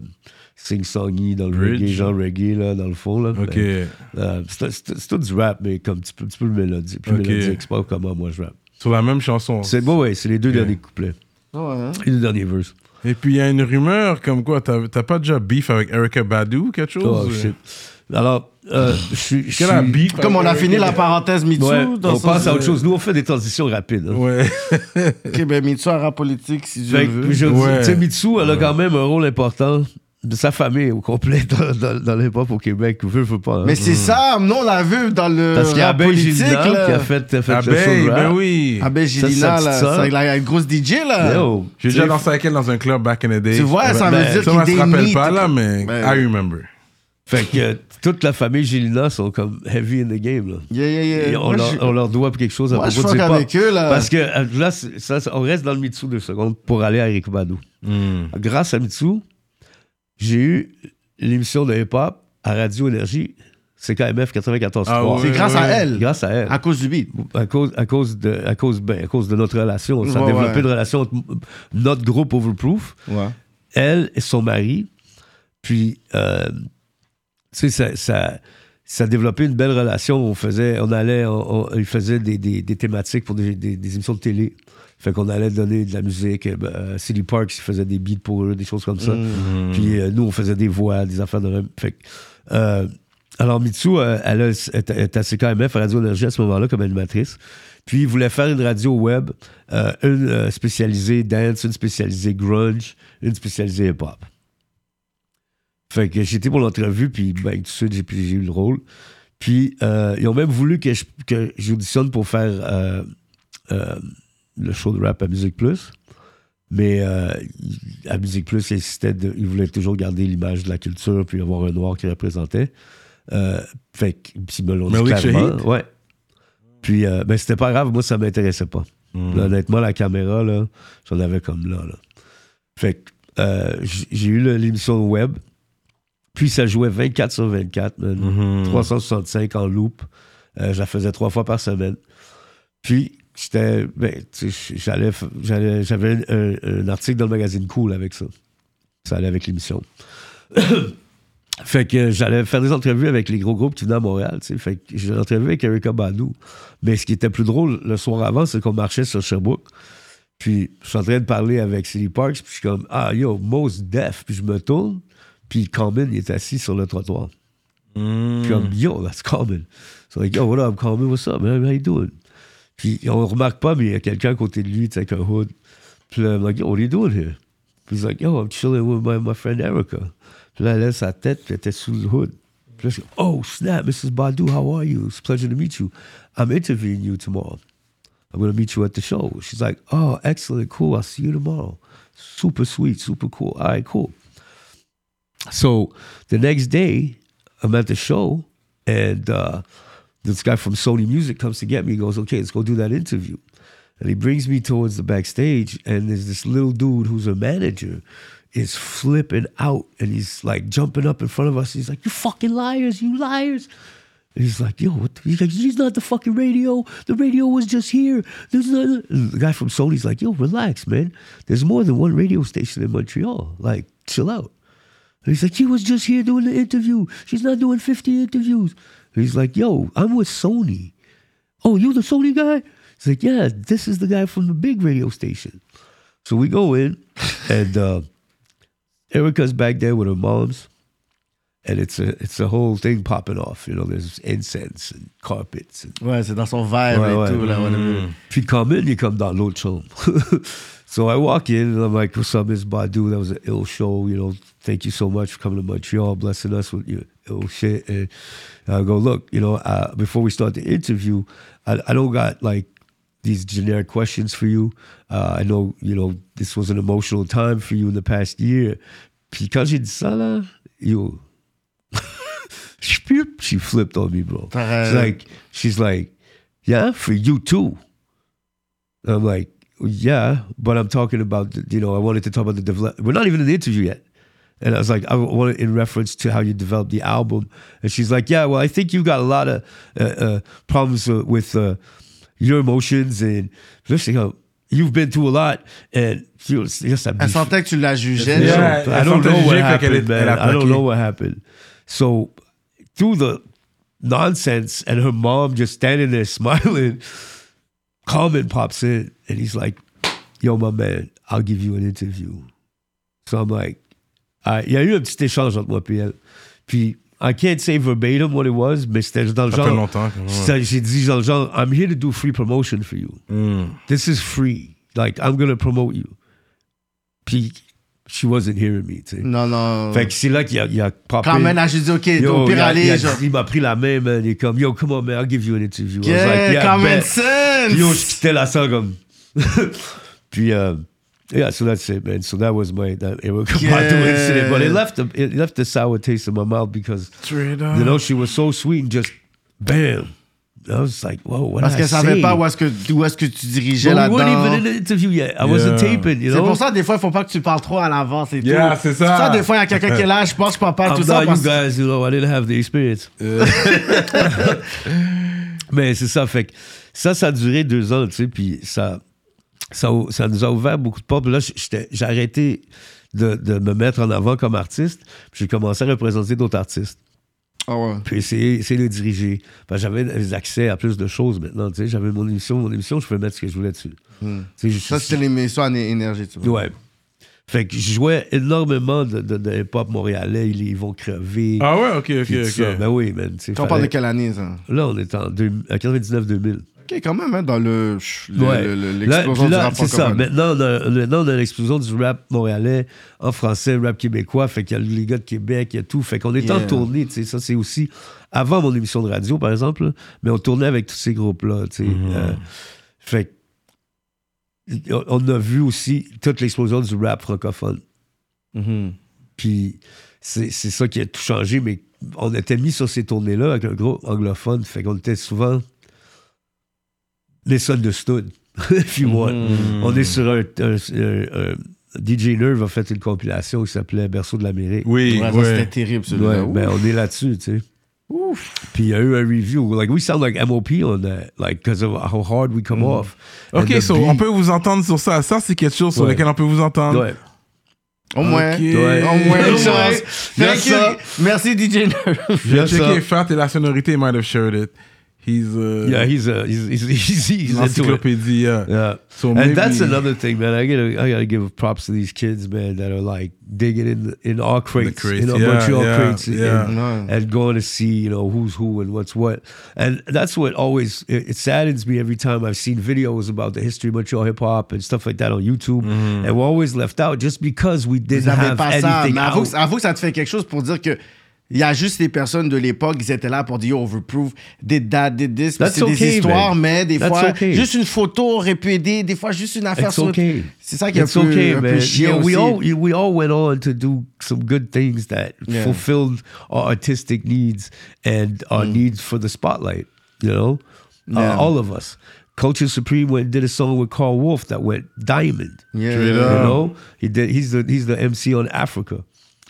sing-songy dans le Bridge. reggae, genre reggae, là, dans le fond. Là. Ok. Mais, euh, c'est c'est- c'est tout du rap, mais comme un petit peu, petit peu mélodie, plus Ok. mélodique. C'est pas comment moi je rappe. Sur la même chanson. C'est bon, ouais, c'est les deux derniers couplets. Ah ouais, hein? Les deux derniers verses. Et puis il y a une rumeur comme quoi t'as t'as pas déjà beef avec Erica Badu ou quelque chose Oh, shit. Alors, euh, je suis. je beef avec Comme on a fini la parenthèse Mitsu, Ouais, dans on passe à autre chose. Nous, on fait des transitions rapides. hein. Ouais. Ok, ben Mitsu en rap politique, si je Fait veux. que, je dis, Ouais. tu sais, Mitsu, elle a quand même un rôle important de sa famille au complet dans, dans, dans l'hip-hop au Québec. Veut, veut pas. hein. Mais c'est ça, nous on l'a vu dans le Parce qu'il y a politique. Gilina qui là. a fait, a fait le show ben oui. Ça, Gilina, c'est sa là, la grosse DJ là. Yo, J'ai déjà dansé avec elle dans un club back in the day. Tu vois, ça ben, veut dire Ça, on qu'il se rappelle pas là, mais Ben, I remember. Fait que toute la famille Gélina sont comme heavy in the game. Là. Yeah, yeah, yeah. Et on, Moi, leur, je- on leur doit quelque chose à Moi, je propos fuck hip-hop. avec eux, là. Parce que euh, là, c'est- ça, on reste dans le Mitsu deux secondes pour aller à Eric Badu. Hmm. Grâce à Mitsu, j'ai eu l'émission de hip-hop à Radio Énergie, CKMF 94.3. Ah ouais, C'est grâce à elle. Grâce à elle. À cause du beat. À cause, à cause, de, à cause, ben, à cause de notre relation. Ça a Ouais, développé ouais. une relation entre notre groupe Overproof, Ouais. elle et son mari. Puis, euh, tu sais, ça, ça- ça a développé une belle relation. On faisait, on allait, on, on- il faisait des, des- des thématiques pour des, des- émissions de télé. Fait qu'on allait donner de la musique. euh, ben, City Parks, il faisait des beats pour eux, des choses comme ça. Puis euh, nous, on faisait des voix, des affaires de même. Fait que, euh, alors, Mitsu, elle, a- était à CKMF, Radio Énergie à ce moment-là, comme animatrice. Puis, il voulait faire une radio web, une spécialisée dance, une spécialisée grunge, une spécialisée hip-hop. Fait que j'étais pour l'entrevue, puis ben, tout de suite, j'ai eu le rôle. Puis, euh, ils ont même voulu que je- que j'auditionne pour faire euh, euh, le show de rap à Musique Plus. Mais euh, à Musique Plus, il insistait de- il voulait toujours garder l'image de la culture, puis avoir un noir qui représentait. Fait que, puis ils me l'ont dit clairement. Ouais. Puis, ben, c'était pas grave, moi, ça m'intéressait pas. Mm. Là, honnêtement, la caméra, là, j'en avais comme là. là. Fait que j'ai eu l'émission web. Puis ça jouait 24 sur 24, man. Mhm. 365 en loop. Euh, je la faisais trois fois par semaine. Puis, j'étais. Ben, j'allais. J'avais un, un article dans le magazine Cool avec ça. Ça allait avec l'émission. fait que j'allais faire des entrevues avec les gros groupes qui venaient à Montréal, tu sais. Fait que j'ai une entrevue avec Erika Badu. Mais ce qui était plus drôle le soir avant, c'est qu'on marchait sur Sherbrooke. Puis, je suis en train de parler avec City Parks, puis je suis comme, ah, yo, Most Def. Puis je me tourne, puis Common, il est assis sur le trottoir. Mm. Puis comme, yo, that's Common. So like, yo, what up, Common, what's up, man, how you doing? Puis on remarque pas, mais il y a quelqu'un à côté de lui, tu sais, avec un hood. Puis là, I'm like, yo, what are you doing here? Puis he's like, yo, I'm chilling with my, my friend Erykah. Puis là, elle lève sa tête, puis elle était sous le hood. Puis là, je dis, oh, snap, Mrs. Badu, how are you? It's a pleasure to meet you. I'm interviewing you tomorrow. I'm going to meet you at the show. She's like, oh, excellent, cool. I'll see you tomorrow. Super sweet, super cool. All right, cool. So the next day, I'm at the show, and uh, this guy from Sony Music comes to get me. He goes, okay, let's go do that interview. And he brings me towards the backstage, and there's this little dude who's a manager is flipping out, and he's like jumping up in front of us. He's like, you fucking liars, you liars. And he's like, yo, what the, he's like, he's not the fucking radio. The radio was just here. There's not. The guy from Sony's like, yo, relax, man. There's more than one radio station in Montreal. Like, chill out. He's like, she was just here doing the interview. She's not doing 50 interviews. He's like, yo, I'm with Sony. Oh, you the Sony guy? He's like, yeah, this is the guy from the big radio station. So we go in, and uh, Erykah's back there with her moms, and it's a it's a whole thing popping off. You know, there's incense and carpets. And, Ouais, c'est dans son vibe Ouais, et ouais. tout. Là, on a vu. Puis come in, you come down l'autre chambre. So I walk in and I'm like, what's up, Miss Badu? That was an ill show. You know, thank you so much for coming to Montreal, blessing us with your ill shit. And I go, look, you know, uh, before we start the interview, I, I don't got like these generic questions for you. Uh, I know, you know, this was an emotional time for you in the past year. Because quand j'ai dit ça, là, yo, she flipped on me, bro. She's like, she's like, yeah, for you too. I'm like, yeah, but I'm talking about, you know, I wanted to talk about the develop. We're not even in the interview yet. And I was like, I wanted in reference to how you developed the album. And she's like, yeah, well, I think you've got a lot of uh, uh, problems uh, with uh, your emotions and listen, uh, you've been through a lot. And you know, just Elle sentait que tu la jugeais. Yeah. I don't know what jugée, fait qu'elle happened, man. I don't know what happened. So through the nonsense and her mom just standing there smiling, Common pops in and he's like, "Yo, my man, I'll give you an interview." So I'm like, ah, il y a eu un petit échange entre moi et elle. Puis I can't say verbatim what it was, mais c'était dans le Ça fait longtemps. ouais. J'ai dit dans le genre, I'm here to do free promotion for you. Mm. This is free. Like, I'm gonna promote you. Puis, she wasn't hearing me, tu sais. Non, non. Fait que c'est là qu'il a, il a popé. Quand même, j'ai dit, OK, Yo, au pire, il a- aller, il il m'a pris la main, man. Il est comme, yo, come on, man, I'll give you an interview. I was Yeah, like, yeah, common sense. Puis yo, je quittais la salle comme. Puis, uh, yeah, so that's it, man. So that was my that Erykah Yeah. Badu incident. But it left a, it left a sour taste in my mouth because Straight up. you know she was so sweet and just bam. I was like, whoa, what Parce qu'elle savait pas où est-ce que, est-ce que tu dirigeais là-dedans. I wasn't taping, you C'est pour ça, des fois, il faut pas que tu parles trop à l'avance et tout. C'est ça. Ça, des fois, il y a quelqu'un qui est là, je pense qu'on parle I'm tout ça. not parce- you guys, you know, I didn't have the experience. Mais c'est ça, fait que ça, ça a duré deux ans, tu sais, puis ça, ça, ça nous a ouvert beaucoup de portes. Puis là, j'étais- j'ai arrêté de, de me mettre en avant comme artiste, puis j'ai commencé à représenter d'autres artistes. Ah Puis essayer, essayer de les diriger. j'avais accès à plus de choses maintenant. J'avais mon émission, mon émission, je pouvais mettre ce que je voulais dessus. Hmm. Je, ça, c'était l'émission énergie, tu vois. Ouais. Fait que je jouais énormément de, de, hip-hop montréalais, ils, vont crever. Ah ouais, ok, ok, ok. Ben oui, man. Quand fallait... on de quelle année. Là, on est en 99-2000 quand même hein, dans le, l'explosion ouais. du rap C'est ça. Maintenant, maintenant, on a l'explosion du rap montréalais en français, rap québécois. Fait qu'il y a les gars de Québec, il y a tout. Fait qu'on est en tournée. Ça, c'est aussi avant mon émission de radio, par exemple. Mais on tournait avec tous ces groupes-là. Mm -hmm. fait on a vu aussi toute l'explosion du rap francophone. Mm-hmm. Puis c'est ça qui a tout changé, mais on était mis sur ces tournées-là avec un gros anglophone. Fait qu'on était souvent les seuls de stud. If you want. On est sur un, un- un- un- DJ Nerve a fait une compilation qui s'appelait Berceau de l'Amérique. Oui, Ouais, c'était terrible, celui-là. Ouais, ben, on est là-dessus, tu sais. Puis il y a eu un review. Like, we sound like MOP on that, like, because of how hard we come off. And Ok, so beat- on peut vous entendre sur ça. Ça, c'est quelque chose sur Ouais. lequel on peut vous entendre. Ouais. Au moins. Ok. Ouais. Au moins, une chance. Thank you. Merci, DJ Nerve. J'ai checké. Fat et la sonorité, might have shared it. He's, uh, Yeah, he's, a, he's, he's, he's, he's une into it. yeah. Yeah. So and maybe- that's another thing, man. I gotta, I gotta give props to these kids, man, that are like digging in in our crates, crates, in our yeah, Montreal yeah, crates, yeah. and, No. and going to see, you know, who's who and what's what. And that's what always it, it saddens me every time I've seen videos about the history of Montreal hip hop and stuff like that on YouTube, Mm-hmm. and we're always left out just because we didn't have anything Mais avoue, out. avoue que ça te fait quelque chose pour dire que il y a juste les personnes de l'époque qui étaient là pour dire overproof, did that, did this. C'est des okay, histoires, man. mais des That's fois, okay. juste une photo aurait pu aider. Des fois, juste une affaire It's sur. okay. C'est ça qui est un It's peu, okay, un peu man. chiant Yeah, we aussi. all we all went on to do some good things that Yeah. fulfilled our artistic needs and our needs for the spotlight. You know, Uh, all of us. Culture Supreme went and did a song with Carl Wolf that went diamond. Yeah. You know, he did. He's the he's the MC on Africa.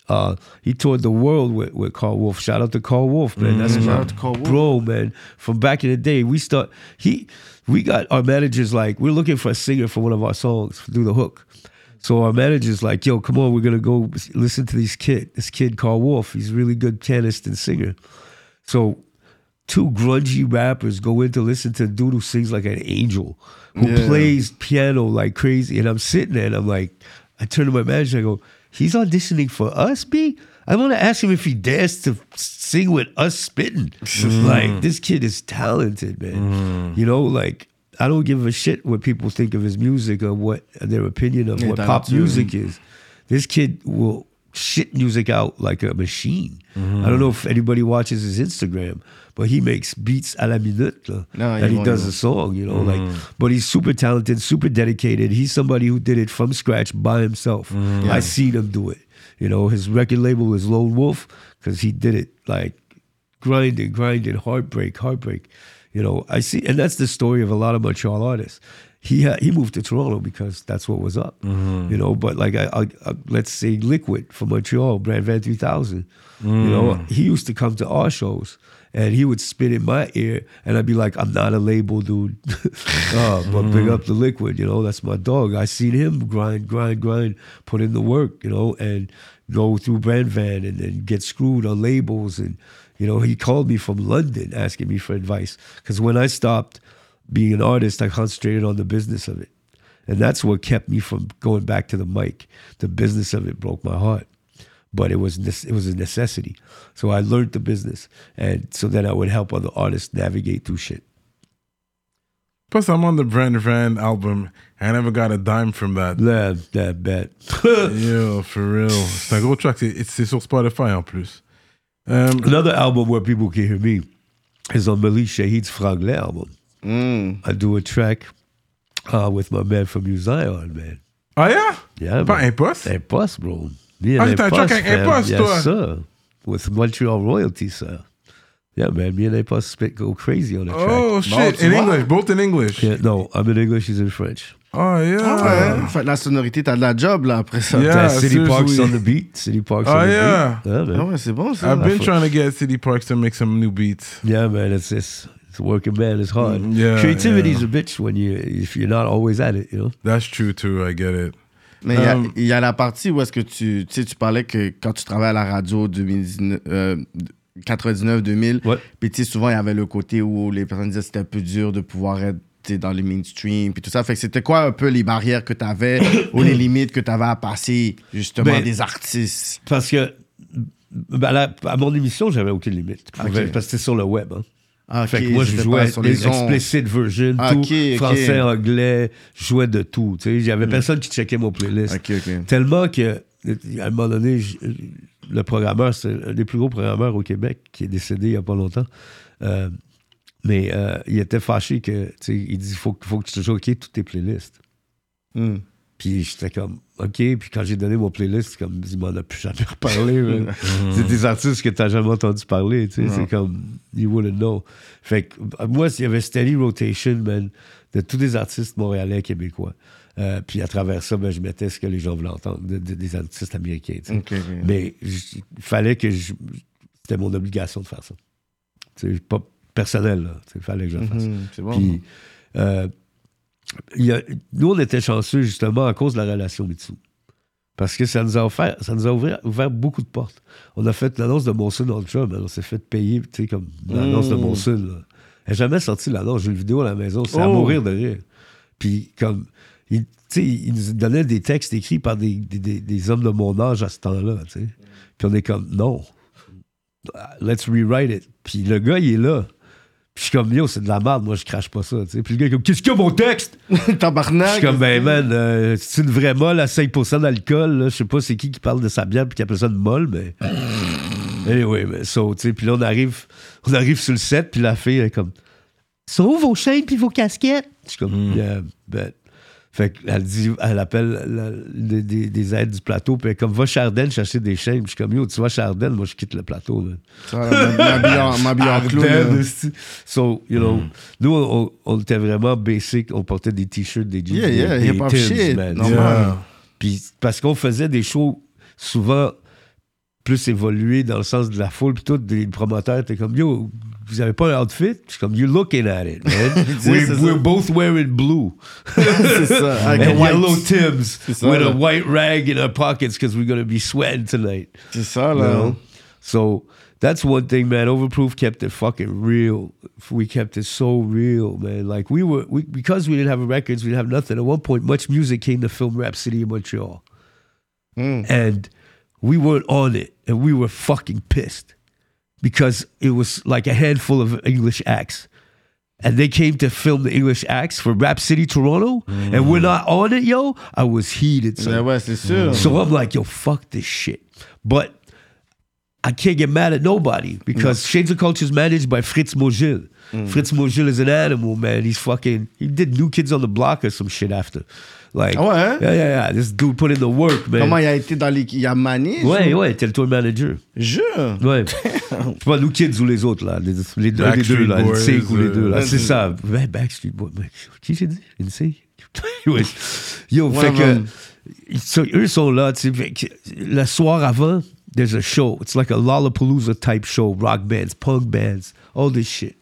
Uh, he toured the world with, with Karl Wolf. Shout out to Karl Wolf, man. That's Shout out to Karl Wolf. bro, man. From back in the day, we start. He, we got our managers like we're looking for a singer for one of our songs do the hook. So our manager's like, "Yo, come on, we're gonna go listen to this kid. This kid Karl Wolf. He's a really good pianist and singer." So two grungy rappers go in to listen to a dude who sings like an angel, who Yeah. plays piano like crazy. And I'm sitting there and I'm like, I turn to my manager, I go, he's auditioning for us, B? I want to ask him if he dares to sing with us spitting. Hmm. Like, this kid is talented, man. Hmm. You know, like, I don't give a shit what people think of his music or what their opinion of Yeah, what pop too. music is. This kid will shit music out like a machine. Hmm. I don't know if anybody watches his Instagram, but he makes beats à la minute. Là, No, and he he does a song, you know, like. Mm. But he's super talented, super dedicated. He's somebody who did it from scratch by himself. Mm. I seen him do it. You know, his record label is Lone Wolf because he did it like grinding, grinding, heartbreak, heartbreak. You know, I see, and that's the story of a lot of Montreal artists. He ha- he moved to Toronto because that's what was up. Mm-hmm. You know, but like I, I, I let's say Liquid from Montreal, Bran Van 3000. You know, mm. he used to come to our shows and he would spit in my ear, and I'd be like, "I'm not a label dude, uh, but big up the Liquid. You know, that's my dog. I seen him grind, grind, grind, put in the work. You know, and go through Bran Van and then get screwed on labels and." You know, he called me from London asking me for advice. Because when I stopped being an artist, I concentrated on the business of it. And that's what kept me from going back to the mic. The business of it broke my heart. But it was nec- it was a necessity. So I learned the business. And so then I would help other artists navigate through shit. Plus, I'm on the Bran Van album. I never got a dime from that. That, that bet. Yo, for real. C'est un gros track. C'est c'est sur Spotify en plus. Um, Another album where people can hear me is on Malik Shahid's Franglais album. Mm. I do a track uh, with my man from Muzion, man. Oh, yeah? Yeah, Pas man. Impost? Impost, bro. Me and Ah, t'as un track Impost, avec fam. Impost, yes, toi? sir. With Montreal royalty, sir. Yeah, man. Me and Impost spit go crazy on the track. Oh, shit. tu In vois? English. Both in English. Yeah, no, I'm in English, he's in French. Oh, yeah. Ah ouais. Fait que la sonorité, t'as de la job là après ça. Yeah. That City Park's on the beat. City Park's Oh, on the yeah. beat. Yeah, Ah man. ouais, c'est bon ça. I've been trying to get City Parks to make some new beats. Yeah, man. It's it's it's working, man. It's hard. Yeah, Creativity's yeah. a bitch when you if you're not always at it, you know. That's true, too. I get it. Mais il y a- Um, il y, a la partie où est-ce que tu, tu sais, tu parlais que quand tu travailles à la radio 2019, euh, 99-2000. Ouais. Puis tu sais, souvent, il y avait le côté où les personnes disaient que c'était un peu dur de pouvoir être dans le mainstream, puis tout ça. Fait que c'était quoi un peu les barrières que tu avais ou les limites que tu avais à passer, justement, Ben, des artistes? Parce que ben, à, mon émission, j'avais aucune limite. Ok. Parce que c'était sur le web. hein. Ah, Fait que moi, je jouais ondes. explicit version, Ah, tout, français, anglais, je jouais de tout. Tu sais, il y avait personne qui checkait mon playlist. Tellement que, à un moment donné, je- le programmeur, c'est un des plus gros programmeurs au Québec, qui est décédé il n'y a pas longtemps. Euh, mais euh, il était fâché que, tu sais, il dit, faut, faut que tu choques toutes tes playlists. Hmm. Puis j'étais comme, OK. Puis quand j'ai donné mon playlist, comme, il m'en a plus jamais reparlé. man. c'est des artistes que t'as jamais entendu parler. Tu sais, c'est comme, you wouldn't know. Fait que, euh, moi, il y avait steady rotation, man, de tous les artistes montréalais, québécois. Euh, puis à travers ça, ben, je mettais ce que les gens voulaient entendre, de- de- des artistes américains. tu sais. Mais il fallait que je. C'était mon obligation de faire ça. C'est pas personnel, là. Il fallait que je le fasse. C'est bon. Puis, euh, il y a- nous, on était chanceux justement à cause de la relation Mitsu. Parce que ça nous a offert, ça nous a ouvert, ouvert beaucoup de portes. On a fait l'annonce de Monsoon Ultra, mais on s'est fait payer, tu sais, comme l'annonce de Mm. Monsoon. là. Elle n'a jamais sorti l'annonce. J'ai une vidéo à la maison, c'est à Oh. mourir de rire. Puis, comme, il, tu sais, il nous donnait des textes écrits par des, des- des- des hommes de mon âge à ce temps-là, tu sais. Puis on est comme, non, let's rewrite it. Puis le gars, il est là. Puis je suis comme, yo, c'est de la merde, moi, je crache pas ça, tu sais. Puis le gars, est comme, qu'est-ce qu'il y a, mon texte? Je Tabarnak! suis comme, ben, man, euh, c'est une vraie molle à 5% d'alcool, là. Je sais pas c'est qui qui parle de sa bière puis qui appelle ça une molle, mais. Anyway, mais so, tu sais, puis là, on arrive, on arrive sur le set, puis la fille, elle est comme, sont où vos chaînes puis vos casquettes? Je suis comme, yeah, bet. Fait qu'elle dit, elle appelle la- des, des- des aides du plateau, puis elle est comme, va chez Ardennes chercher des chaînes. Puis je suis comme, yo, tu vas chez Ardennes, moi, je quitte le plateau, man. Ça, m'habiller en- clown. So, you know, nous, on, on était vraiment basic. On portait des t-shirts, des jeans, Yeah, yeah, des, hip-hop Timbs, shit, man. Yeah. Puis parce qu'on faisait des shows souvent plus évolués dans le sens de la foule, puis tout, des promoteurs étaient comme, yo, vous avez pas un outfit? Je suis comme, you're looking at it, man. We're, we're both wearing blue. c'est ça. Avec and yellow Timbs with là. a white rag in our pockets because we're going to be sweating tonight. C'est ça, You know? So that's one thing, man. Overproof kept it fucking real. We kept it so real, man. Like we were, we, because we didn't have records, we didn't have nothing. At one point, MuchMusic came to film Rap City in Montreal, Mm. and we weren't on it, and we were fucking pissed because it was like a handful of English acts. And they came to film the English acts for Rap City Toronto, and we're not on it, yo. I was heated. ouais, c'est sûr. So I'm like, yo, fuck this shit. But I can't get mad at nobody because Shades of Culture is managed by Fritz Mogil. Fritz Mogil is an animal, man. He's fucking, he did New Kids on the Block or some shit after. Like, Ah ouais, hein? yeah, yeah, yeah. This dude put in the work, man. Comment il a été dans les. Il a mané? Ouais, ouais, t'es le tour manager. Jure. Ouais. C'est pas New Kids ou les autres, là. Les, les deux, les deux, là. Boys, NSYNC ou les deux, là. euh, C'est ça. Ouais, Backstreet Boys. Mais Qui j'ai dit? NSYNC? Yo, Ouais, fait que. so, eux sont là, tu sais. Le soir avant, there's a show. It's like a Lollapalooza type show. Rock bands, punk bands, all this shit.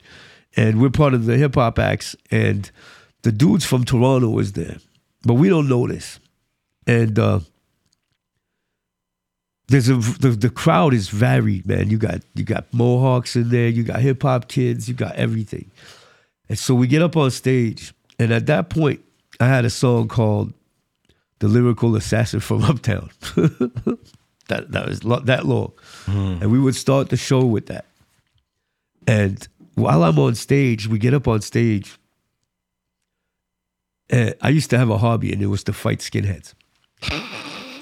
And we're part of the hip hop acts. And the dudes from Toronto is there. But we don't know this. And, uh, there's a the, the crowd is varied, man. You got you got Mohawks in there, you got hip hop kids, you got everything. And so we get up on stage, and at that point, I had a song called "The Lyrical Assassin from Uptown." that that was lo- that long, and we would start the show with that. And while I'm on stage, we get up on stage. And I used to have a hobby, and it was to fight skinheads.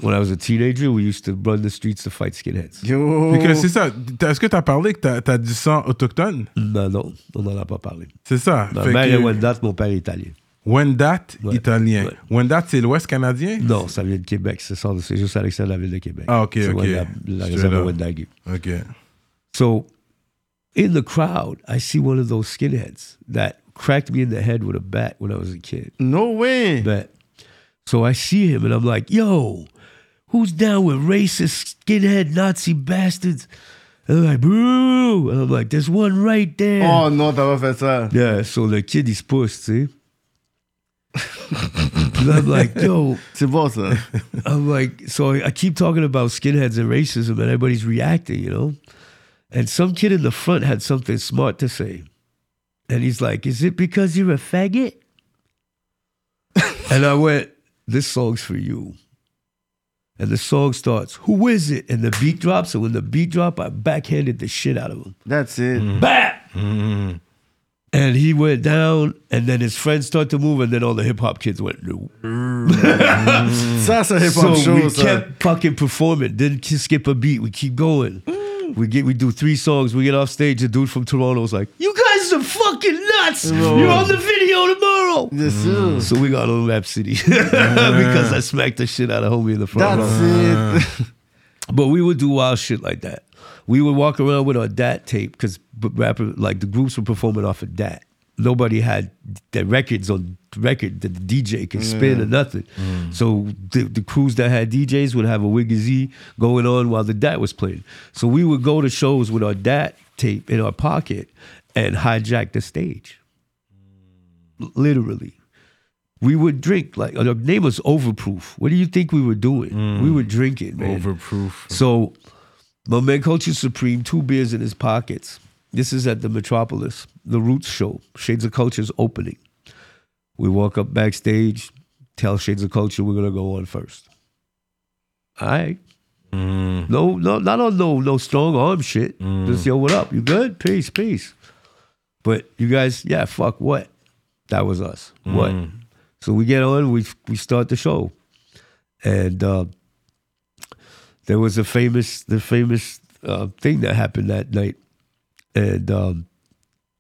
When I was a teenager, we used to run the streets to fight skinheads. Yo. Puis que c'est ça. T'as- Est-ce que t'as parlé que t'as as du sang autochtone? Non, non, on n'en a pas parlé. C'est ça. Ma Fait mère que est Wendat, mon père est italien. Wendat, Ouais. italien. Ouais. Wendat, c'est l'Ouest canadien? Non, ça vient de Québec. C'est ça, c'est juste à l'extérieur de la ville de Québec. Ah, ok, C'est ok. Wendat, la Straight réserve de up. Wendake. OK. So, in the crowd, I see one of those skinheads that cracked me in the head with a bat when I was a kid. No way. Bat. So I see him and I'm like, yo, who's down with racist skinhead Nazi bastards? And they're like, boo. And I'm like, there's one right there. Oh non, t'as pas fait ça. Yeah, so the kid is pushed, see? and I'm like, yo, C'est bon, ça. I'm like, so I keep talking about skinheads and racism and everybody's reacting, you know? And some kid in the front had something smart to say. And he's like, Is it because you're a faggot? and I went, This song's for you. And the song starts, Who is it? And the beat drops. And when the beat drop, I backhanded the shit out of him. That's it. Mm-hmm. Bat! Mm-hmm. And he went down, and then his friends start to move, and then all the hip hop kids went, no. Ça, c'est un hip-hop So show, we ça. kept fucking performing. Didn't skip a beat. We keep going. Mm. We get we do three songs. We get off stage. A dude from Toronto was like, "You guys are fucking nuts! You're on the video tomorrow." Bien sûr. Mm. So we got on Rap City because I smacked the shit out of homie in the front row. That's it. But we would do wild shit like that. We would walk around with our DAT tape because rapper like the groups were performing off of DAT. Nobody had the records on record that the DJ could spin or nothing. Mm. So the, the crews that had DJs would have a Wiggy Z going on while the DAT was playing. So we would go to shows with our DAT tape in our pocket and hijack the stage. Literally. We would drink like uh, the name was Overproof. What do you think we were doing? We mm. were drinking, man. Overproof. So, my man Culture Supreme, two beers in his pockets. This is at the Metropolis, the Roots show, Shades of Culture's opening. We walk up backstage, tell Shades of Culture we're gonna go on first. All right. Mm. No, no, not on no no strong arm shit. Mm. Just yo, what up? You good? Peace, peace. But you guys, yeah, fuck what? That was us. What? So we get on, we we start the show, and uh, there was a famous the famous uh, thing that happened that night, and um,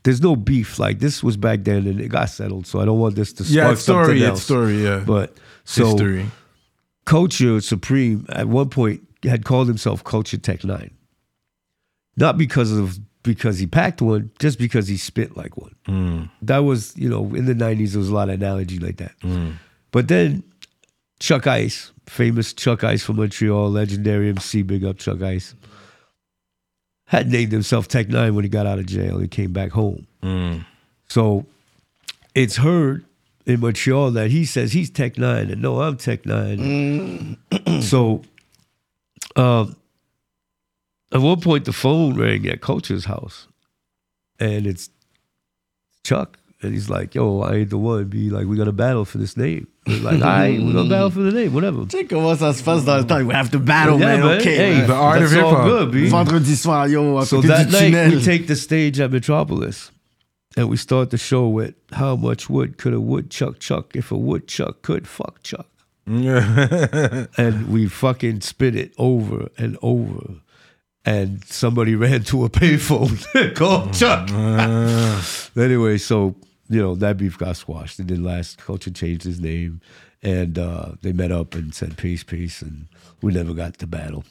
there's no beef. Like this was back then, and it got settled. So I don't want this to spark Yeah, it's story. something It's story. Yeah. But so History. Culture Supreme at one point had called himself Culture Tech Nine, not because of because he packed one, just because he spit like one. Mm. That was you know in the '90s there was a lot of analogy like that. Mm. But then Chuck Ice, famous Chuck Ice from Montreal, legendary MC, big up Chuck Ice, had named himself Tech Nine when he got out of jail. He came back home. Mm. So it's heard in Montreal that he says he's Tech Nine and no, I'm Tech Nine. so um, at one point the phone rang at Culture's house and it's Chuck. And he's like, yo, I ain't the one. Be like, we got to battle for this name. We're like, all right, we're going to battle for the name, whatever. Tu sais comment ça se passe dans le temps? We have to battle, Yeah, man. man. Okay. Hey, man. The art that's of all hip-hop. good, B. Vendredi soir, yo, à So that night tunnel. we take the stage at Metropolis and we start the show with how much wood could a woodchuck chuck chuck if a woodchuck could fuck Chuck. and we fucking spit it over and over. And somebody ran to a payphone called Chuck. anyway, so you know that beef got squashed. and didn't last. Culture changed his name, and uh, they met up and said peace, peace, and we never got to battle.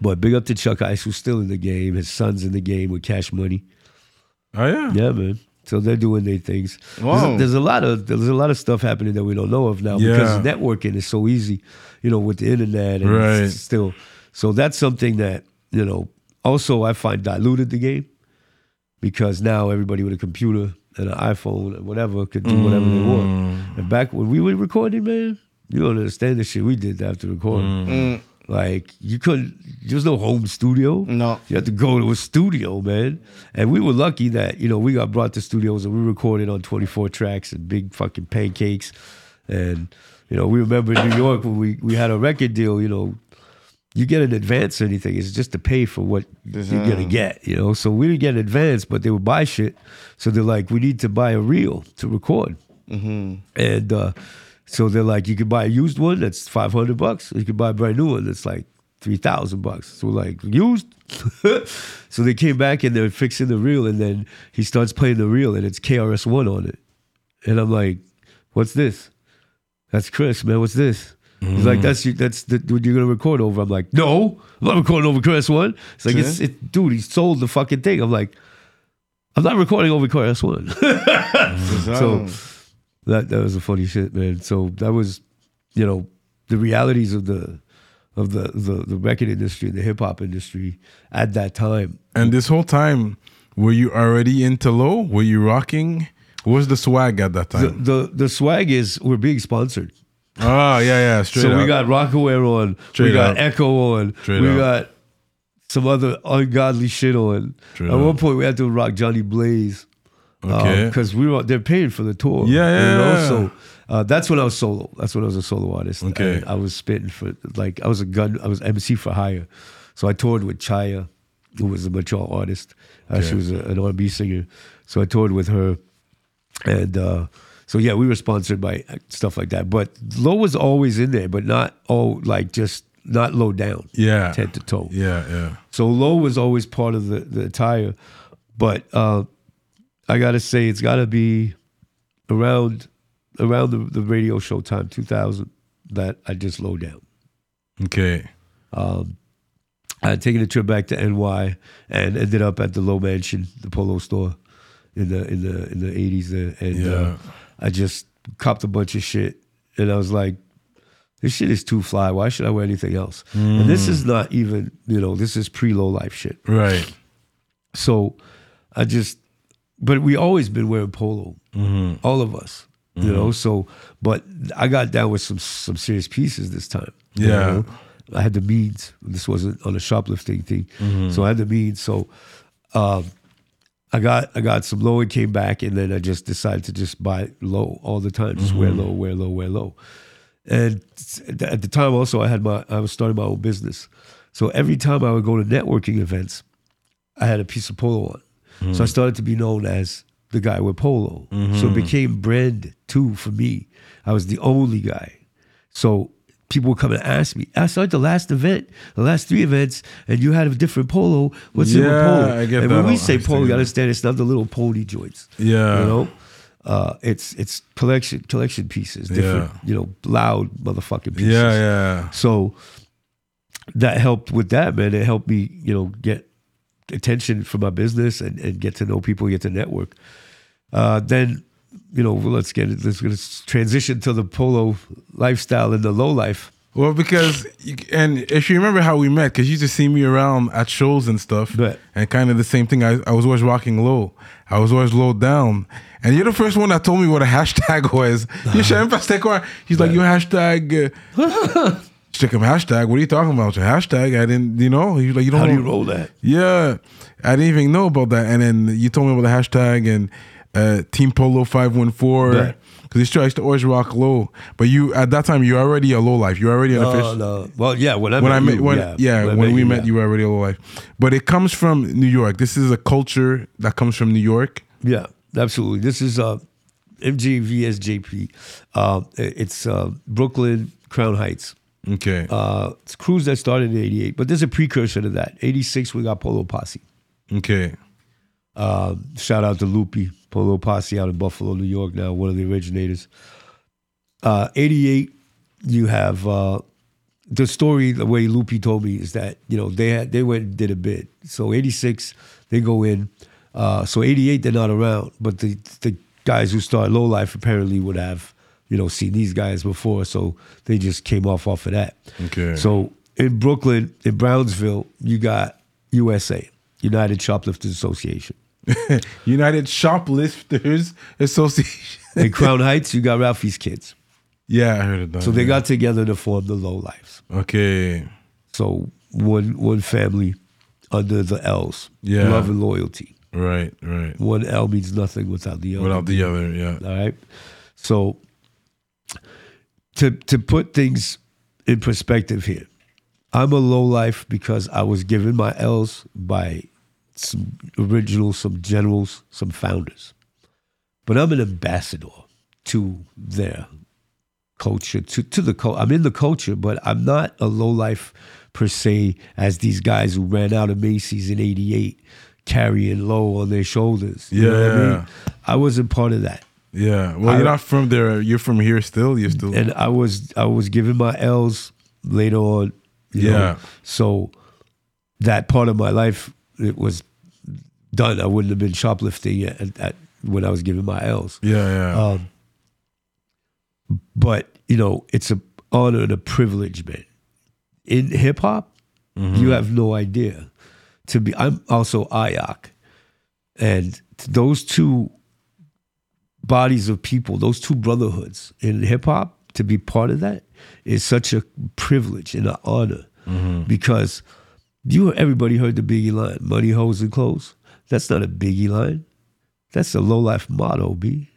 But big up to Chuck Ice, who's still in the game. His son's in the game with Cash Money. Oh yeah. Yeah, man. So they're doing their things. There's, Wow. a, there's a lot of there's a lot of stuff happening that we don't know of now Yeah. because networking is so easy, you know, with the internet and Right. still. So that's something that you know. Also, I find diluted the game because now everybody with a computer and an iPhone and whatever could do whatever they want. Mm. And back when we were recording, man, you don't understand the shit we did after recording. Mm. Like you couldn't. There was no home studio. No. You had to go to a studio, man. And we were lucky that, you know, we got brought to studios and we recorded on 24 tracks and big fucking pancakes. And, you know, we remember in New York when we, we had a record deal, you know, you get an advance or anything, it's just to pay for what you're gonna get, you know. So we didn't get an advance, but they would buy shit. So they're like, we need to buy a reel to record. And uh, so they're like, you could buy a used one that's five hundred bucks. You could buy a brand new one that's like three thousand bucks. So we're like, used. so they came back and they're fixing the reel, and then he starts playing the reel, and it's KRS One on it, and I'm like, what's this? That's Chris, man. What's this? He's like, that's you, that's the, what you're gonna record over. I'm like, no, I'm not recording over Chris One. It's like, it's it, dude. He sold the fucking thing. I'm like, I'm not recording over Chris One. so that that was a funny shit, man. So that was, you know, the realities of the of the the, the record industry, the hip hop industry at that time. And this whole time, were you already into low? Were you rocking? What was the swag at that The time? the, the swag is we're being sponsored. Oh yeah, yeah, straight so up. we got Rocawear on, we got up. Ecko on, Straight we up. got some other ungodly shit on. True. At one point, we had to rock Johnny Blaze. Okay. Because we were they're paying for the tour. Yeah, yeah, You know? So uh, that's when I was solo. That's when I was a solo artist. Okay. And I was spitting for like I was a gun. I was MC for hire. So I toured with Chaya, who was a mature artist. Uh, She was a, an R&B singer. So I toured with her, and uh, so yeah, we were sponsored by uh, stuff like that. But low was always in there, but not oh like just not low down. Yeah. head to toe. Yeah, yeah. So low was always part of the the attire, but uh, I gotta say it's gotta be around around the, the radio show time 2000 that I just low down. Okay. I had taken a trip back to NY and ended up at the Low Mansion, the Polo store, in the in the in the eighties there, and Yeah. uh, I just copped a bunch of shit, and I was like, "This shit is too fly. Why should I wear anything else?" And this is not even you know this is pre low life shit. Right. So I just, but we always been wearing polo, mm-hmm. all of us, you mm-hmm. know. So, but I got down with some some serious pieces this time. you Yeah. know. I had the means. This wasn't on a shoplifting thing, mm-hmm. so I had the means. So, um, I got I got some low and came back, and then I just decided to just buy low all the time, just wear low, wear low, wear low. And at the time, also, I had my I was starting my own business, so every time I would go to networking events, I had a piece of polo on. So I hmm. started to be known as the guy with polo. So it hmm. became brand too for me. I was the only guy. So people would come and ask me, I started the last event, the last three events, and you had a different polo. What's in the Yeah, polo? I get and that. when we say polo, you understand. understand it's not the little pony joints. Yeah. You know? Uh, it's it's collection collection pieces, different, Yeah. you know, loud motherfucking pieces. Yeah, yeah. So that helped with that, man. It helped me, you know, get attention for my business and, and get to know people, get to network. Uh, then, you know, let's get it. Let's, let's transition to the polo lifestyle and the low life. Well, because you- and if you remember how we met, because you used to see me around at shows and stuff, Right. and kind of the same thing. I, I was always rocking low. I was always low down, and you're the first one that told me what a hashtag was. You should one. He's like, "You hashtag." Uh, Check him hashtag. What are you talking about? Your hashtag? I didn't. You know. He's like, "You don't How do you roll that? Yeah, I didn't even know about that. And then you told me about the hashtag and uh, Team Polo five one four. Because I used to always rock low. But you at that time, you're already a low life. You're already an No, official. no. Well, yeah. When I When met I met, you, when, yeah, yeah, I when we you, met, yeah. you were already a low life. But it comes from New York. This is a culture that comes from New York. Yeah, absolutely. This is uh, MJVSJP. Uh, it's uh, Brooklyn Crown Heights. Okay. Uh, it's a cruise that started in '88, but there's a precursor to that. '86, we got Polo Posse. okay. Um, shout out to Loopy, Polo Posse out in Buffalo, New York. Now one of the originators. Uh, '88, you have uh, the story. The way Loopy told me is that you know they had they went and did a bid. So '86, they go in. Uh, so '88, they're not around, but the the guys who start Low Life apparently would have you know seen these guys before, so they just came off off of that. Okay. So in Brooklyn, in Brownsville, you got USA, United Shoplifters Association. United Shoplifters Association. In Crown Heights, you got Ralphie's Kids. yeah, I heard of that. So they got together to form the Low Lives. Okay. So one one family under the L's. Yeah. Love and loyalty. Right, right. One L means nothing without the other. Without the other, yeah. All right. So to to put things in perspective here, I'm a low life because I was given my L's by some originals, some generals, some founders. But I'm an ambassador to their culture, to, to the culture. I'm in the culture, but I'm not a low life per se as these guys who ran out of Macy's in 88 carrying low on their shoulders. You know what I Yeah. mean? I wasn't part of that. Yeah. Well, I- you're not from there. You're from here still. You're still. and I was I was given my L's later on. you know. Yeah. So that part of my life it was done. I wouldn't have been shoplifting at, at, when I was given my L's. yeah, yeah. Um, but you know, it's a honor and a privilege, man. In hip hop, you have no idea. To be, I'm also IOC, and those two bodies of people, those two brotherhoods in hip hop, to be part of that is such a privilege and an honor because You everybody heard the Biggie line, money, hoes, and clothes. That's not a Biggie line. That's a low life motto, B.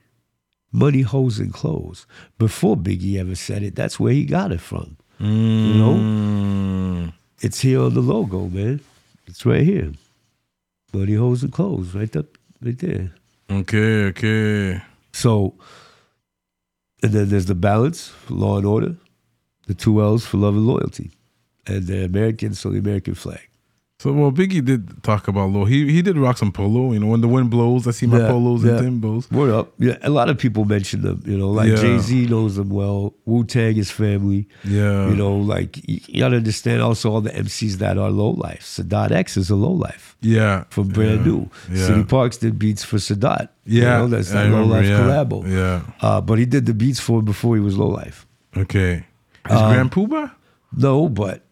Money, hoes, and clothes. Before Biggie ever said it, that's where he got it from. You know? Mm. It's here on the logo, man. It's right here. Money, hoes, and clothes, right up, right there. Okay, okay. So, and then there's the balance, law and order, the two L's for love and loyalty, and the American, so the American flag. So well, Biggie did talk about low. He he did rock some polo. You know, when the wind blows, I see my Yeah, polos yeah. and Timbos. What up. Yeah, a lot of people mention them, you know, like Yeah. Jay Z knows them well, Wu Tang is family. Yeah, You know, like you, you gotta understand also all the MCs that are low life. Sadat X is a low life Yeah, from Brand. New. Yeah. City Parks did beats for Sadat. You Yeah, know, that's that low life yeah, collabo. Yeah. Uh, but he did the beats for him before he was low life. Okay. Is Um, Grand Puba? No, but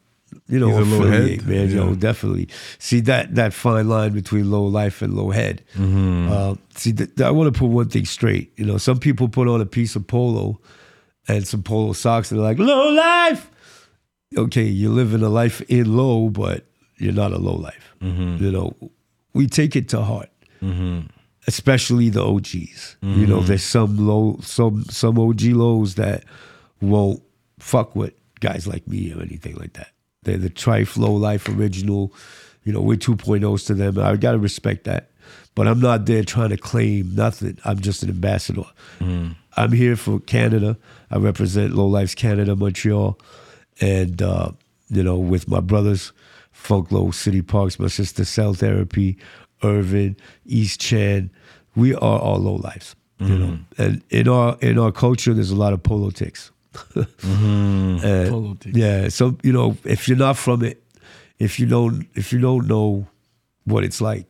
you know, He's affiliate, head, man. Yeah. definitely. See that that fine line between low life and low head. Mm-hmm. Uh, see, th- I want to put one thing straight. You know, some people put on a piece of polo and some polo socks, and they're like, "Low life." Okay, you're living a life in low, but you're not a low life. Mm-hmm. You know, we take it to heart. Especially the OGs. You know, there's some low, some some OG lows that won't fuck with guys like me or anything like that. They're the Trife Low Life original. You know, we're 2.0s to them. I got to respect that. But I'm not there trying to claim nothing. I'm just an ambassador. I'm here for Canada. I represent Low Life's Canada, Montreal. And, uh, you know, with my brothers, Funk Low City Parks, my sister Cell Therapy, Irvin, East Chan, we are all low lives. You know, and in our in our culture, there's a lot of politics. Mm-hmm. And, uh, Politics. Yeah. So you know, if you're not from it, if you don't if you don't know what it's like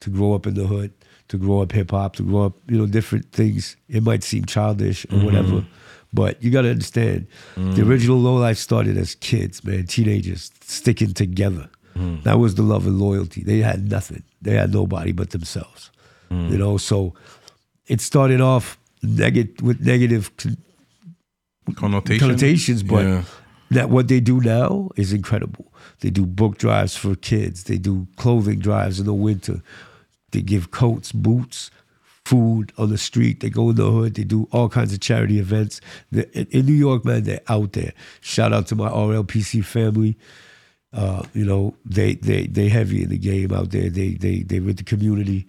to grow up in the hood, to grow up hip hop, to grow up, you know, different things, it might seem childish or mm-hmm. whatever. But you gotta understand, the mm. original low life started as kids, man, teenagers sticking together. Mm. That was the love and loyalty. They had nothing. They had nobody but themselves. Mm. You know, so it started off neg- with negative con- Connotation. connotations, but Yeah. that what they do now is incredible. They do book drives for kids. They do clothing drives in the winter. They give coats, boots, food on the street. They go in the hood. They do all kinds of charity events. in, in New York, man, they're out there. Shout out to my RLPC family. Uh, you know, they they they heavy in the game out there. They they they with the community,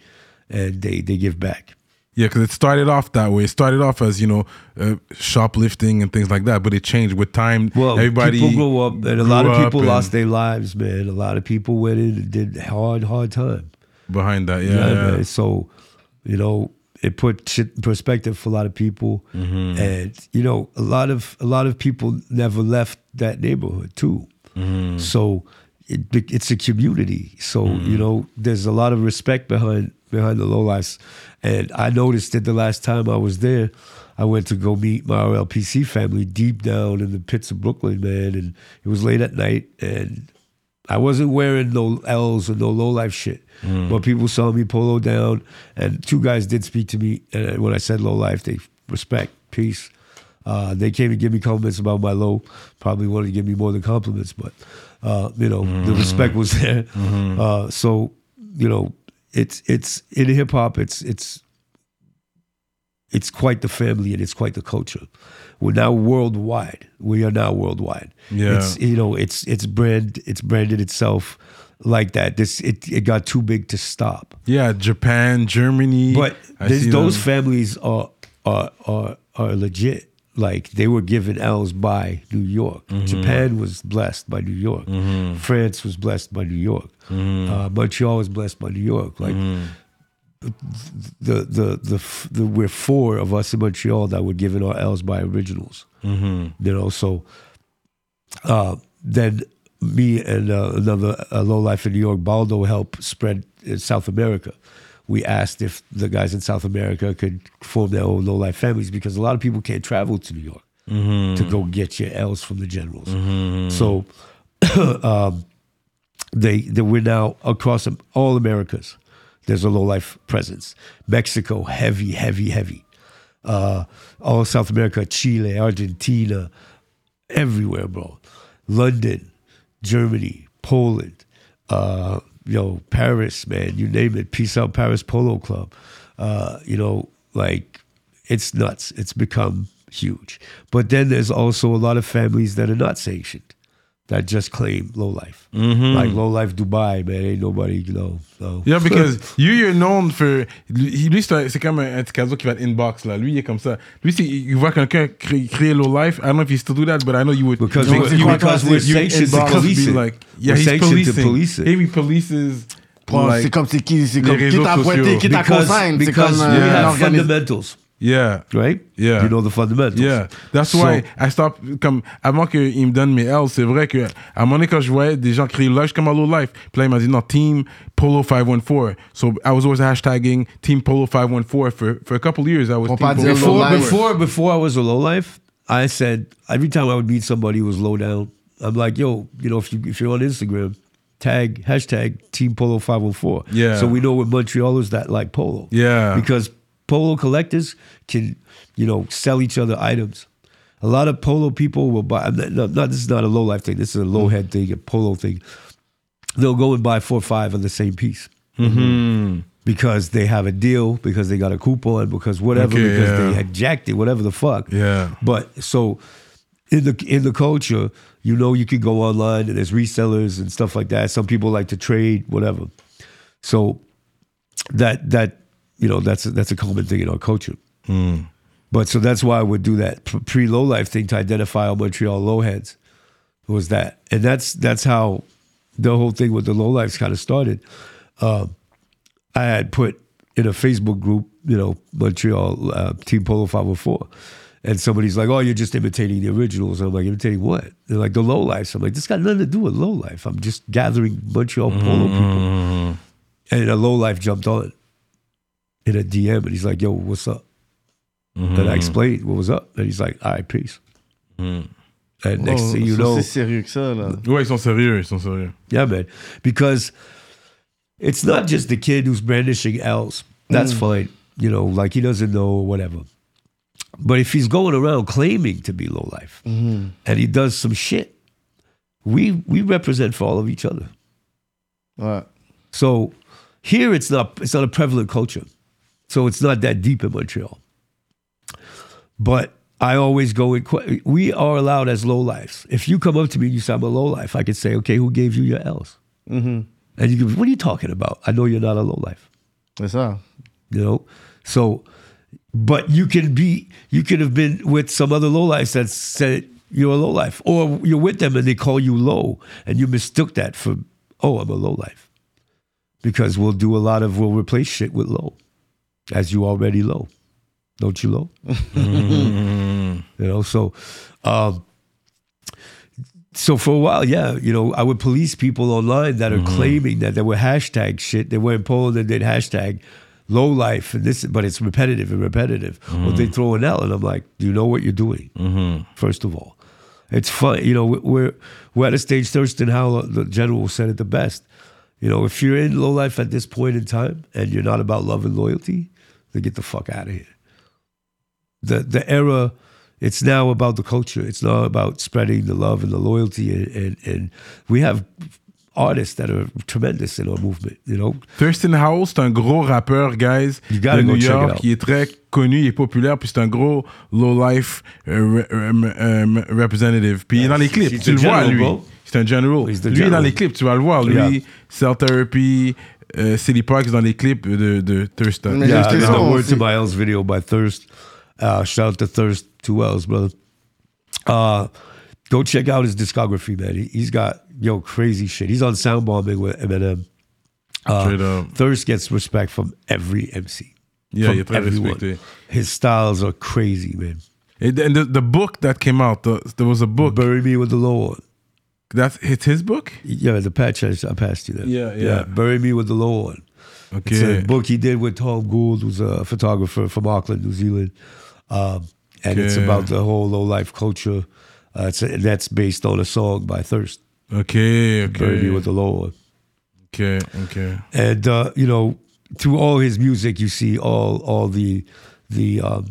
and they they give back. Yeah, because it started off that way. It started off as you know uh, shoplifting and things like that, but it changed with time. Well, everybody people grow up, and a lot of people lost their lives, man. A lot of people went in and did hard, hard time. behind that. Yeah, Yeah, yeah. So, you know, it put shit in perspective for a lot of people, Mm-hmm. and you know, a lot of a lot of people never left that neighborhood too. Mm-hmm. So, it, it's a community. So, Mm-hmm. you know, there's a lot of respect behind behind the lowlifes, and I noticed that the last time I was there. I went to go meet my RLPC family deep down in the pits of Brooklyn, man, and it was late at night, and I wasn't wearing no L's or no low life shit. But people saw me polo down, and two guys did speak to me. And when I said low life, they respect, peace. Uh, they came and give me compliments about my low. Probably wanted to give me more than compliments, but uh, you know the respect was there. Uh, so you know it's it's in hip hop. It's it's it's quite the family and it's quite the culture. We're now worldwide. We are now worldwide. Yeah. It's you know, it's it's brand it's branded itself like that. This it, it got too big to stop. Yeah, Japan, Germany. But this, those them. families are are are are legit. Like they were given L's by New York. Mm-hmm. Japan was blessed by New York. France was blessed by New York. Mm-hmm. Uh, Montreal was blessed by New York. Like the the the, f- the we're four of us in Montreal that were given our L's by originals. Mm-hmm. You know, so uh, then me and uh, another uh, low life in New York, Baldo, helped spread in South America. We asked if the guys in South America could form their own low life families because a lot of people can't travel to New York to go get your L's from the generals. So um, they, they we're now across all Americas. There's a low life presence. Mexico, heavy, heavy, heavy. Uh, all South America, Chile, Argentina, everywhere, bro. London, Germany, Poland, uh, you know, Paris, man, you name it, Peace Out Paris Polo Club. Uh, you know, like it's nuts. It's become huge. But then there's also a lot of families that are not sanctioned. That just claim low life, mm-hmm. like low life Dubai, man. Ain't nobody, you know. So. Yeah, because you, you're known for. Lui, lui, c'est un- c'est comme un, un petit cadeau qui va être inbox, là. Lui, il est comme ça. Lui, c'est- il voit quelqu'un créer, créer low life. I don't know if he still do that, but I know you would. Because you, we're- you would- because we're you- sanctioned to police be it. Like, yeah, We're he's sanctioned to policing. police it. He polices. Bon, like- c'est comme c'est qui, c'est comme qui t'a pointé, qui t'a because consigne. C'est because comme euh, we have organisme. fundamentals, Yeah. right? Yeah. You know the fundamentals. Yeah, that's So- why I stop. Comme avant qu'il me donne mes L, c'est vrai que à un moment donné quand je voyais des gens créer live, je comme Low Life. Puis là il m'a dit non Team Polo 514. So I was always hashtagging Team Polo 514 for for a couple of years. I was Faut Team Polo dire before, before before I was a low life, I said every time I would meet somebody who was low down, I'm like, yo, you know, if you if you're on Instagram, tag hashtag Team Polo five one four. Yeah. So we know we're Montrealers that like polo. Yeah. Because polo collectors can, you know, sell each other items. A lot of polo people will buy. I'm not, no, not this is not a low life thing. This is a low head thing, a polo thing. They'll go and buy four or five of the same piece mm-hmm. because they have a deal, because they got a coupon, because whatever, Okay, because yeah. they had jacked it, whatever the fuck. Yeah. But so in the in the culture, you know, you can go online and there's resellers and stuff like that. Some people like to trade, whatever. So that that you know that's a, that's a common thing in our culture. But so that's why I would do that pre low life thing to identify all Montreal low heads was that, and that's that's how the whole thing with the low lives kind of started. Um, I had put in a Facebook group, you know, Montreal uh, Team Polo 504. And somebody's like, oh, you're just imitating the originals. I'm like, imitating what? They're like, the low life. I'm like, this got nothing to do with low life. I'm just gathering Montreal Polo people. And a low life jumped on in a DM and he's like, yo, what's up? And I mm-hmm. explained what was up. And he's like, all right, peace. Mm-hmm. And next Oh, thing you ça, know, C'est sérieux que ça, là. Ouais, ils sont sérieux, ils sont sérieux. Yeah, man. Because it's not just the kid who's brandishing L's. That's mm. fine. You know, like he doesn't know or whatever. But if he's going around claiming to be low life mm-hmm. and he does some shit, we we represent for all of each other. Ouais. So here it's not it's not a prevalent culture. So it's not that deep in Montreal. But I always go in we are allowed as low lives. If you come up to me and you say I'm a low life, I could say, okay, who gave you your L's? Mm-hmm. And you go, what are you talking about? I know you're not a low life. C'est ça. You know? So but you can be you could have been with some other low lives that said you're a low life. Or you're with them and they call you low and you mistook that for, oh, I'm a low life. Because we'll do a lot of we'll replace shit with low. As you already low. Don't you low? Mm-hmm. you know, so um so for a while, yeah, you know, I would police people online that are mm-hmm. claiming that they were hashtag shit. They were in Poland and did hashtag low life and this, but it's repetitive and repetitive. Or mm-hmm. they throw an L, and I'm like, do you know what you're doing? First of all, it's fun. You know, we're we're at a stage. Thirstin Howl, the general, said it the best. You know, if you're in low life at this point in time and you're not about love and loyalty, then get the fuck out of here. The the era, it's now about the culture. It's now about spreading the love and the loyalty, and and, and we have artists that are tremendous in our movement. You know, Thirstin Howl, c'est un gros rappeur, guys, You gotta de go New York, out. qui est très connu, est populaire, puis c'est un gros low-life euh, re- euh, euh, representative. Puis il est dans les clips, He's tu the le vois, general, lui. C'est un general. He's the lui est dans general. les clips, tu vas le voir. Lui, Yeah. Cell Therapy, euh, City Park, dans les clips de, de Thirstin. Mais yeah, just I his got word to my L's video by Thirst. Uh, shout out to Thirst, two L's, brother. Uh, go check out his discography, man. He, he's got yo crazy shit. He's on Soundbombing with Eminem. Uh, Straight up. Thirst gets respect from every MC. Yeah, from il est très everyone. respecté. His styles are crazy, man. And the, and the, the book that came out, the, there was a book. Bury me with the Lo On. That's it's his book? Yeah, the patch I, I passed you there. Yeah, yeah. Bury me with the Lo On. Okay. It's Okay. a book he did with Tom Gould, who's a photographer from Auckland, New Zealand, um, and it's about the whole low life culture. Uh, it's and that's based on a song by Thirst, Okay, Okay. "Bury Me with the Lo On." Okay, okay. And uh, you know, through all his music, you see all all the the um,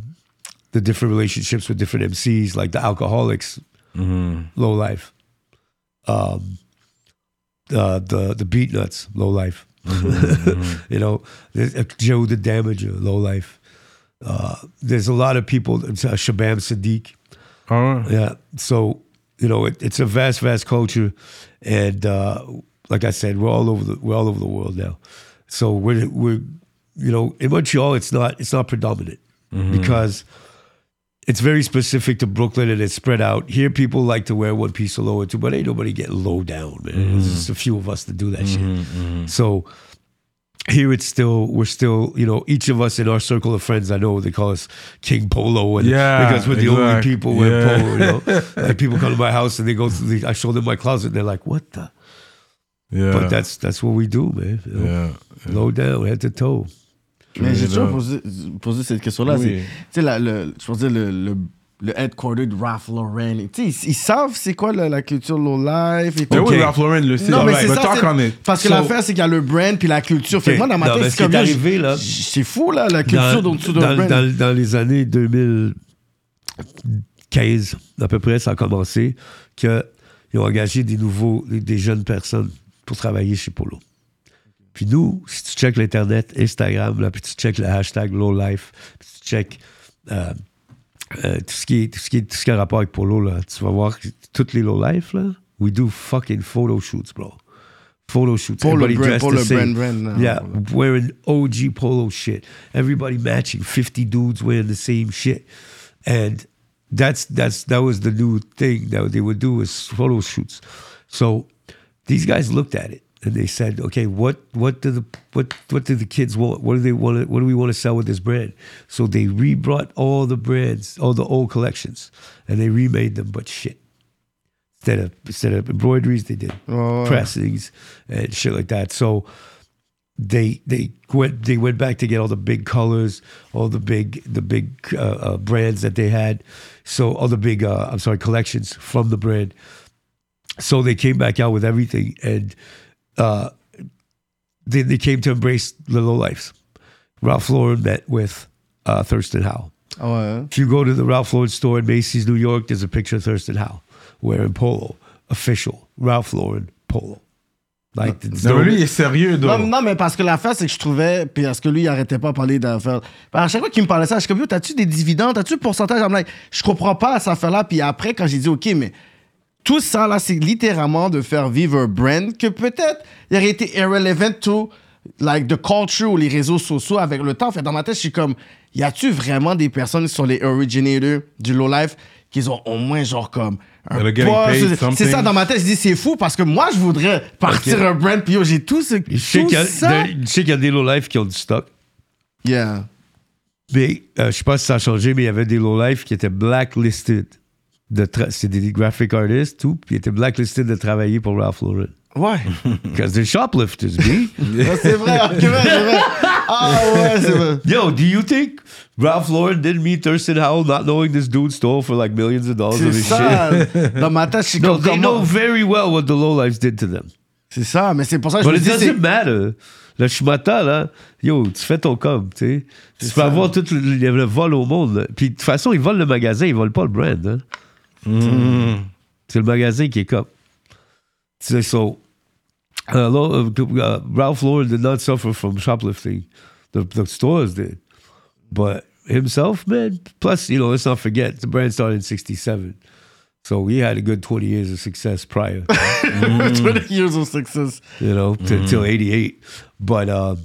the different relationships with different MCs, like the Alkaholiks, Mm-hmm. Low Life, um, uh, the the Beatnuts, low life. you know, uh, Joe the Damager, low life. Uh, there's a lot of people. Uh, Shabaam Sahdeeq. Ah ouais. Yeah. So, you know, it, it's a vast, vast culture, and uh, like I said, we're all over the we're all over the world now. So we're we're you know in Montreal, it's not it's not predominant because it's very specific to Brooklyn and it's spread out. Here, people like to wear one piece of lower too, but ain't nobody get low down, man. There's mm-hmm. just a few of us that do that mm-hmm, shit. Mm-hmm. So here it's still we're still you know each of us in our circle of friends I know they call us King Polo and Yeah, because we're the only people wear Yeah. polo you know like people come to my house and they go through the I show them my closet and they're like what the Yeah. but that's that's what we do man you know? Yeah. low down head to toe Mais j'ai toujours posé, posé cette question-là. Oui. Tu sais, je veux dire, le, le, le headquarter de Ralph Lauren. Tu sais, ils, ils savent c'est quoi la, la culture low life et tout. Mais oui, Ralph Lauren le sait. Non, mais c'est ça. Parce que So- l'affaire, c'est qu'il y a le brand puis la culture. Fait que Ok. moi, dans ma tête, c'est comme arrivé, là, C'est fou, là, la culture dans, de dans, brand. dans- dans les années 2015 à peu près ça a commencé qu'ils ont engagé des nouveaux des jeunes personnes pour travailler chez Polo puis nous si tu checkes l'internet Instagram là, puis tu checkes le hashtag low life puis tu checkes euh, euh, tout ce qui est tout ce qui est tout ce qui a rapport avec Polo là tu vas voir que toutes les low life là we do fucking photo shoots bro photo shoots Pour le everybody brand- dressed pour the same. brand, brand, yeah uh, wearing OG polo shit. Everybody matching, 50 dudes wearing the same shit. And that's that's that was the new thing that they would do is photo shoots. So these guys looked at it they said, okay, what what do the what what do the kids want? What do they want what do we want to sell with this brand? So they re-brought all the brands, all the old collections, and they remade them, but shit. Instead of instead of embroideries, they did Oh, pressings and shit like that. So they they went they went back to get all the big colors, all the big the big uh, uh, brands that they had. So all the big uh, I'm sorry collections from the brand. So they came back out with everything, and uh, they they came to embrace the low lives. Ralph Lauren met with uh, Thurston Howell. Ah ouais, hein? If you go to the Ralph Lauren store in Macy's, New York, there's a picture of Thurston Howell wearing polo, official Ralph Lauren polo. Like Non, no- mais lui, il est sérieux, Non, donc. non, mais parce que l'affaire, c'est que je trouvais, puis parce que lui, il arrêtait pas de parler d'affaires? À chaque fois qu'il me parlait ça, je suis comme, t'as-tu des dividendes, t'as-tu le pourcentage? I'm like, je comprends pas cette affaire-là. Puis après, quand j'ai dit, OK, mais tout ça, là, c'est littéralement de faire vivre un brand que peut-être il aurait été irrelevant to, like, the culture ou les réseaux sociaux avec le temps. Fait dans ma tête, je suis comme, y a-tu vraiment des personnes qui sont les originators du low life qui ont au moins, genre, comme, un C'est ça, dans ma tête, je dis, c'est fou parce que moi, je voudrais partir un brand, puis j'ai tout ce. Sais qu'il y je sais qu'il y a des low life qui ont du stock. Yeah. Mais euh, je sais pas si ça a changé, mais il y avait des low life qui étaient blacklisted. C'est des graphic artists, tout, puis ils étaient blacklisted de travailler pour Ralph Lauren. Ouais. Because they're shoplifters, B. C'est vrai, c'est vrai. Ah ouais, c'est vrai. Yo, do you think Ralph Lauren didn't meet Thurston Howell not knowing this dude stole for like millions of dollars of his ça. shit? Dans ma tête, je suis No, comme they know comment- very well what the lowlifes did to them. C'est ça, mais c'est pour ça que je But me it dis, c'est... doesn't matter. Le schmata, là, yo, tu fais ton com, tu sais. Tu peux ça. avoir tout le, le- vol au monde. Puis de toute façon, ils volent le magasin, ils volent pas le brand. hein. C'est le magasin qui est cop. Tu sais, so, uh, uh, Ralph Lauren did not suffer from shoplifting. The, the stores did. But himself, man, plus, you know, let's not forget, the brand started in 67. So he had a good 20 years of success prior. 20 years of success. you know, t- till '88. But um,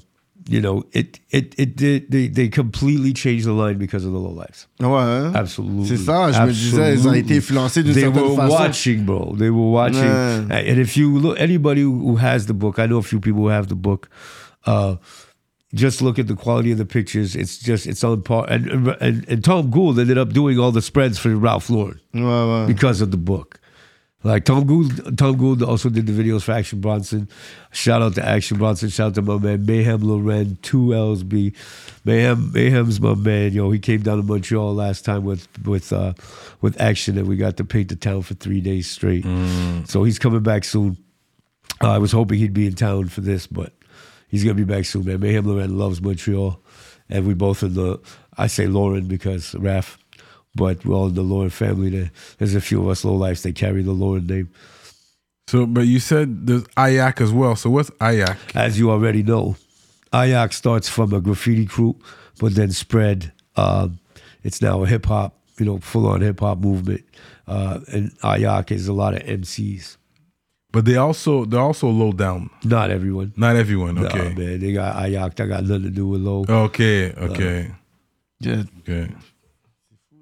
you know, it it it did they they completely changed the line because of the low lives. Ouais, hein? Absolutely. C'est ça, je me disais, ils ont été influencés d'une They certaine were watching, bro. They were watching. Yeah. And if you look, anybody who who has the book, I know a few people who have the book. Uh, just look at the quality of the pictures. It's just it's on par. And and, and Tom Gould ended up doing all the spreads for Ralph Lauren Ouais, ouais. because of the book. Like Tom Gould, Tom Gould also did the videos for Action Bronson. Shout out to Action Bronson. Shout out to my man Mayhem Lauren, two L's B. Mayhem, Mayhem's my man. Yo, he came down to Montreal last time with with uh, with Action, and we got to paint the town for three days straight. So he's coming back soon. Uh, I was hoping he'd be in town for this, but he's gonna be back soon, man. Mayhem Lauren loves Montreal, and we both in the. I say Lauren because Raph, but we're all in the Lauren family. There, there's a few of us low lives that carry the Lauren name. So, but you said there's Ayak as well. So what's Ayak? As you already know, Ayak starts from a graffiti crew, but then spread. Um, it's now a hip hop, you know, full on hip hop movement. Uh, and Ayak is a lot of MCs. But they also they're also low down. Not everyone. Not everyone. Nah, Okay. man. They got Ayak. That got nothing to do with low. okay. Okay. Yeah, Okay.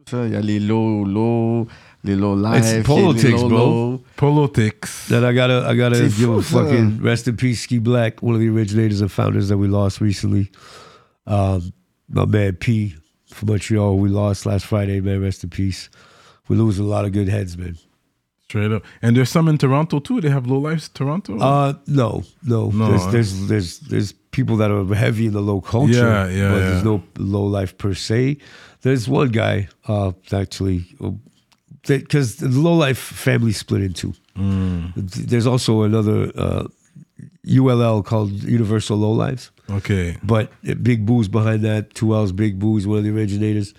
Ça, il y a les low, low, les low life. It's politics, low, bro. low. Politics. That I gotta, I gotta C'est give a fucking rest in peace, Ski Black, one of the originators and founders that we lost recently. Um, my man P from Montreal, we lost last Friday, man. Rest in peace. We lose a lot of good heads, man. Straight up. And there's some in Toronto too. They have low lives in Toronto. Uh, no, no. No, there's, there's, there's, there's people that are heavy in the low culture. Yeah, yeah, But yeah. there's no low life per se. There's one guy, uh, actually, because the low life family split in two. Mm. There's also another uh, ULL called Universal Low Lives. okay. But Big Boo's behind that. Two L's Big Boo's one of the originators.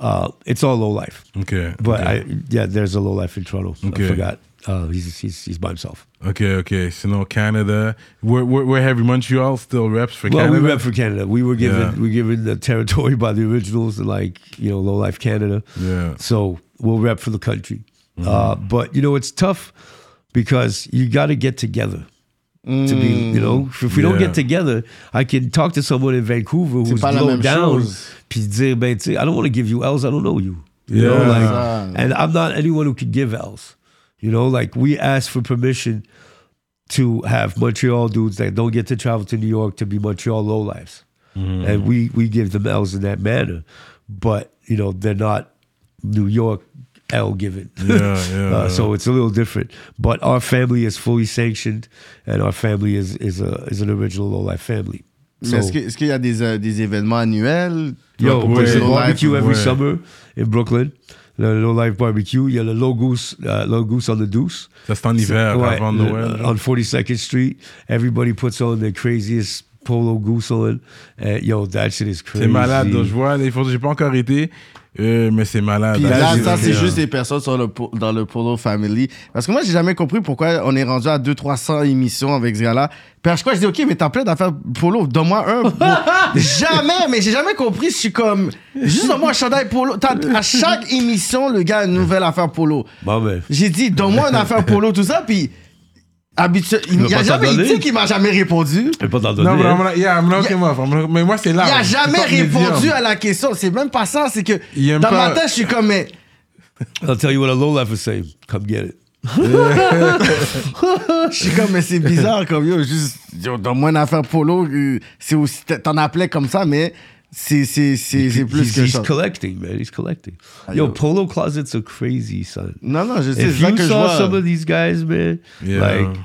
Uh, it's all low life. Okay. But okay. I yeah, there's a low life in Toronto. Okay. I forgot. Uh, he's, he's he's by himself. Okay, okay. So no Canada. We're, we're, we're heavy Montreal still reps for Well, Canada. we rep for Canada. We were given Yeah. we given the territory by the originals, like you know, low life Canada. Yeah. So we'll rep for the country. Mm-hmm. Uh, but you know, it's tough because you got to get together. To be, you know, if we don't Mm. Get together, I can talk to someone in Vancouver who's low down, puis dire, ben, tu I don't want to give you L's, I don't know you. You know, like, and I'm not anyone who can give L's. You know, like we asked for permission to have Montreal dudes that don't get to travel to New York to be Montreal lowlifes. Mm-hmm. And we we give them L's in that manner. But, you know, they're not New York L given. Yeah, yeah, Uh, so it's a little different. But our family is fully sanctioned and our family is is a is an original lowlife family. Mais So, est-ce que- est-ce qu'il y a des, euh, des événements annuels? Yo, Ouais, there's a Low Life, barbecue every ouais. summer in Brooklyn. Le Low Life Barbecue. Il y a le Low Goose, uh, Low Goose on the Deuce. Ça c'est en hiver Ouais, avant le- Noël. On 42nd Street. Everybody puts on the craziest polo goose on. And, yo, that shit is crazy. C'est malade. donc, je vois. J'ai pas encore été, euh, mais c'est malade. Puis là, ça, c'est juste des personnes sur le, po- dans le Polo Family. Parce que moi, j'ai jamais compris pourquoi on est rendu à 200-300 émissions avec ce gars-là. Puis à chaque fois, je dis, OK, mais t'as plein d'affaires Polo, donne-moi un. Bon, jamais, mais j'ai jamais compris. Je suis comme, juste donne-moi un chandail Polo. À chaque émission, le gars a une nouvelle affaire Polo. My man. J'ai dit, donne-moi une affaire Polo, tout ça. Puis, habitu- il, il a jamais, il dit qu'il m'a jamais répondu. Peux pas t'en Non, donner. mais hein. I'm not- yeah, I'm not him off. Mais moi, c'est là. Il a jamais répondu à la question. C'est même pas ça. C'est que Il dans pas- ma tête, je suis comme, mais. I'll tell you what a low life is saying. Come get it. Je suis comme, mais c'est bizarre, comme yo, juste, yo, donne-moi une affaire polo, euh, c'est aussi, t'en appelais comme ça, mais c'est, c'est, c'est, c'est plus he's, que he's ça. collecting, man. He's collecting. Ah, Yo, yo. polo closets are crazy, son. Non, non, je sais, if you que je saw vois. some of these guys, man, Yeah. like